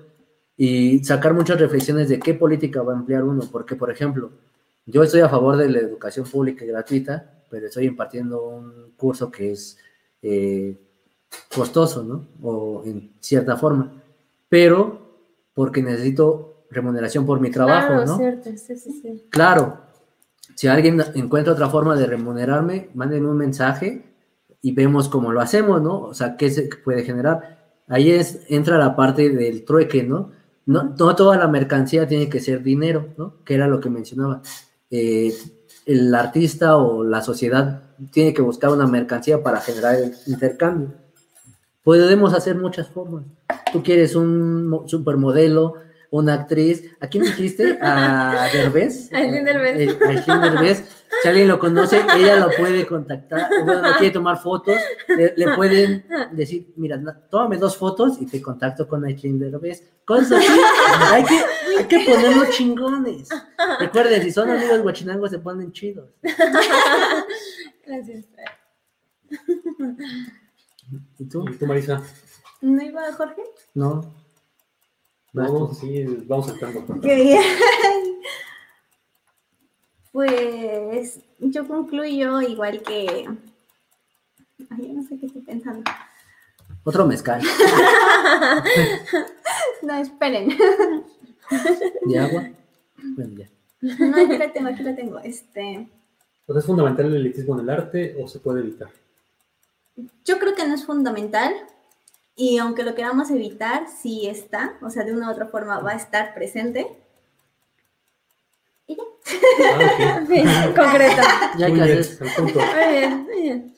y sacar muchas reflexiones de qué política va a emplear uno, porque, por ejemplo, yo estoy a favor de la educación pública y gratuita, pero estoy impartiendo un curso que es eh, costoso, ¿no? O en cierta forma, pero porque necesito remuneración por mi trabajo, Claro, ¿no? cierto, sí, sí, sí. Claro, si alguien encuentra otra forma de remunerarme, mándenme un mensaje y vemos cómo lo hacemos, ¿no? O sea, qué se puede generar. Ahí es, entra la parte del trueque, ¿no? No, no toda la mercancía tiene que ser dinero, ¿no? Que era lo que mencionaba. Eh, el artista o la sociedad tiene que buscar una mercancía para generar el intercambio. Podemos hacer muchas formas. Tú quieres un mo- supermodelo, una actriz. ¿A quién dijiste? A <laughs> Derbez. A Aislinn Derbez. Eh, a Derbez. Si alguien lo conoce, ella lo puede contactar. Bueno, no quiere tomar fotos. Le, le pueden decir, mira, tómame dos fotos y te contacto con Aislinn Derbez. Cosas así. Hay que, hay que ponernos chingones. Recuerden, si son amigos guachinangos, se ponen chidos. Gracias. ¿Y tú? ¿Y tú, Marisa? ¿No iba Jorge? No. Vamos, sí, vamos saltando. Qué bien. <laughs> Pues yo concluyo igual que. Ay, yo no sé qué estoy pensando. Otro mezcal. <laughs> No, esperen. ¿De agua? Bueno, ya. No, aquí la tengo, aquí la tengo. Este, ¿Es fundamental el elitismo en el arte o se puede evitar? yo creo que no es fundamental. Y aunque lo queramos evitar, sí está. O sea, de una u otra forma va a estar presente. Y ya. Ah, <laughs> concreto. Ya Muy que bien, punto. Muy bien, muy bien.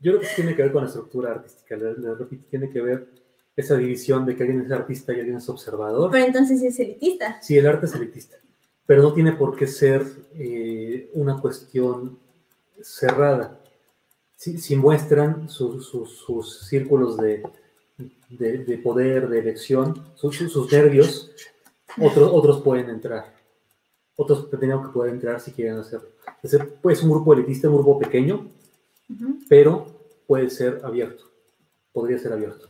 Yo creo que tiene que ver con la estructura artística. Repito, tiene que ver esa división de que alguien es artista y alguien es observador. Pero entonces sí es elitista. Sí, el arte es elitista, pero no tiene por qué ser eh, una cuestión cerrada. Si, si muestran sus- sus círculos de, de- de poder, de elección, sus, nervios, otros, otros pueden entrar. Otros tendrían que poder entrar si quieren hacerlo. Es, pues, un grupo elitista, un grupo pequeño, pero puede ser abierto. Podría ser abierto.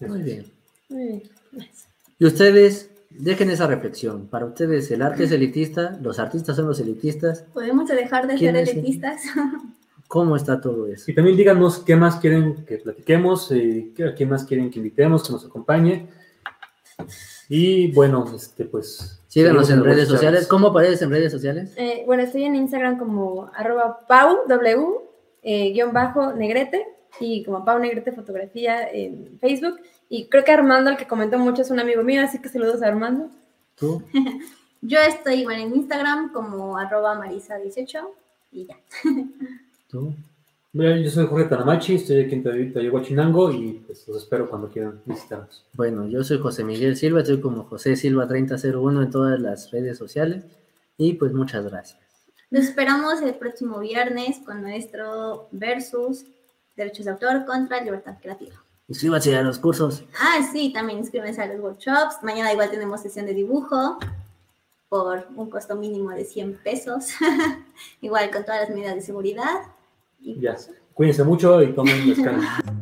Muy bien. Muy bien. Gracias. Y ustedes, dejen esa reflexión. Para ustedes, el arte es elitista, los artistas son los elitistas. Podemos dejar de ¿Quién ser elitistas. <laughs> ¿Cómo está todo eso? Y también díganos qué más quieren que platiquemos, eh, qué- más quieren que invitemos, que nos acompañe. Y bueno, este pues. Síganos en redes sociales. ¿Cómo apareces en redes sociales? Eh, bueno, estoy en Instagram como arroba pau, w, eh, guion bajo, negrete, y como Pau Negrete Fotografía en Facebook. Y creo que Armando, el que comentó mucho, es un amigo mío, así que saludos a Armando. ¿Tú? <laughs> Yo estoy igual en Instagram como arroba marisa18 y ya. <laughs> ¿Tú? Mira, Yo soy Jorge Tanamachi, estoy aquí en Huachinango y pues los espero cuando quieran visitarnos. Bueno, yo soy José Miguel Silva, estoy como José Silva 3001 en todas las redes sociales. Y pues muchas gracias. Los esperamos el próximo viernes con nuestro versus derechos de autor contra libertad creativa. Inscríbase a los cursos. Ah, sí, también inscríbanse a los workshops. Mañana igual tenemos sesión de dibujo por un costo mínimo de 100 pesos. <laughs> igual con todas las medidas de seguridad. Ya, cuídense mucho y tomen descanso. <laughs>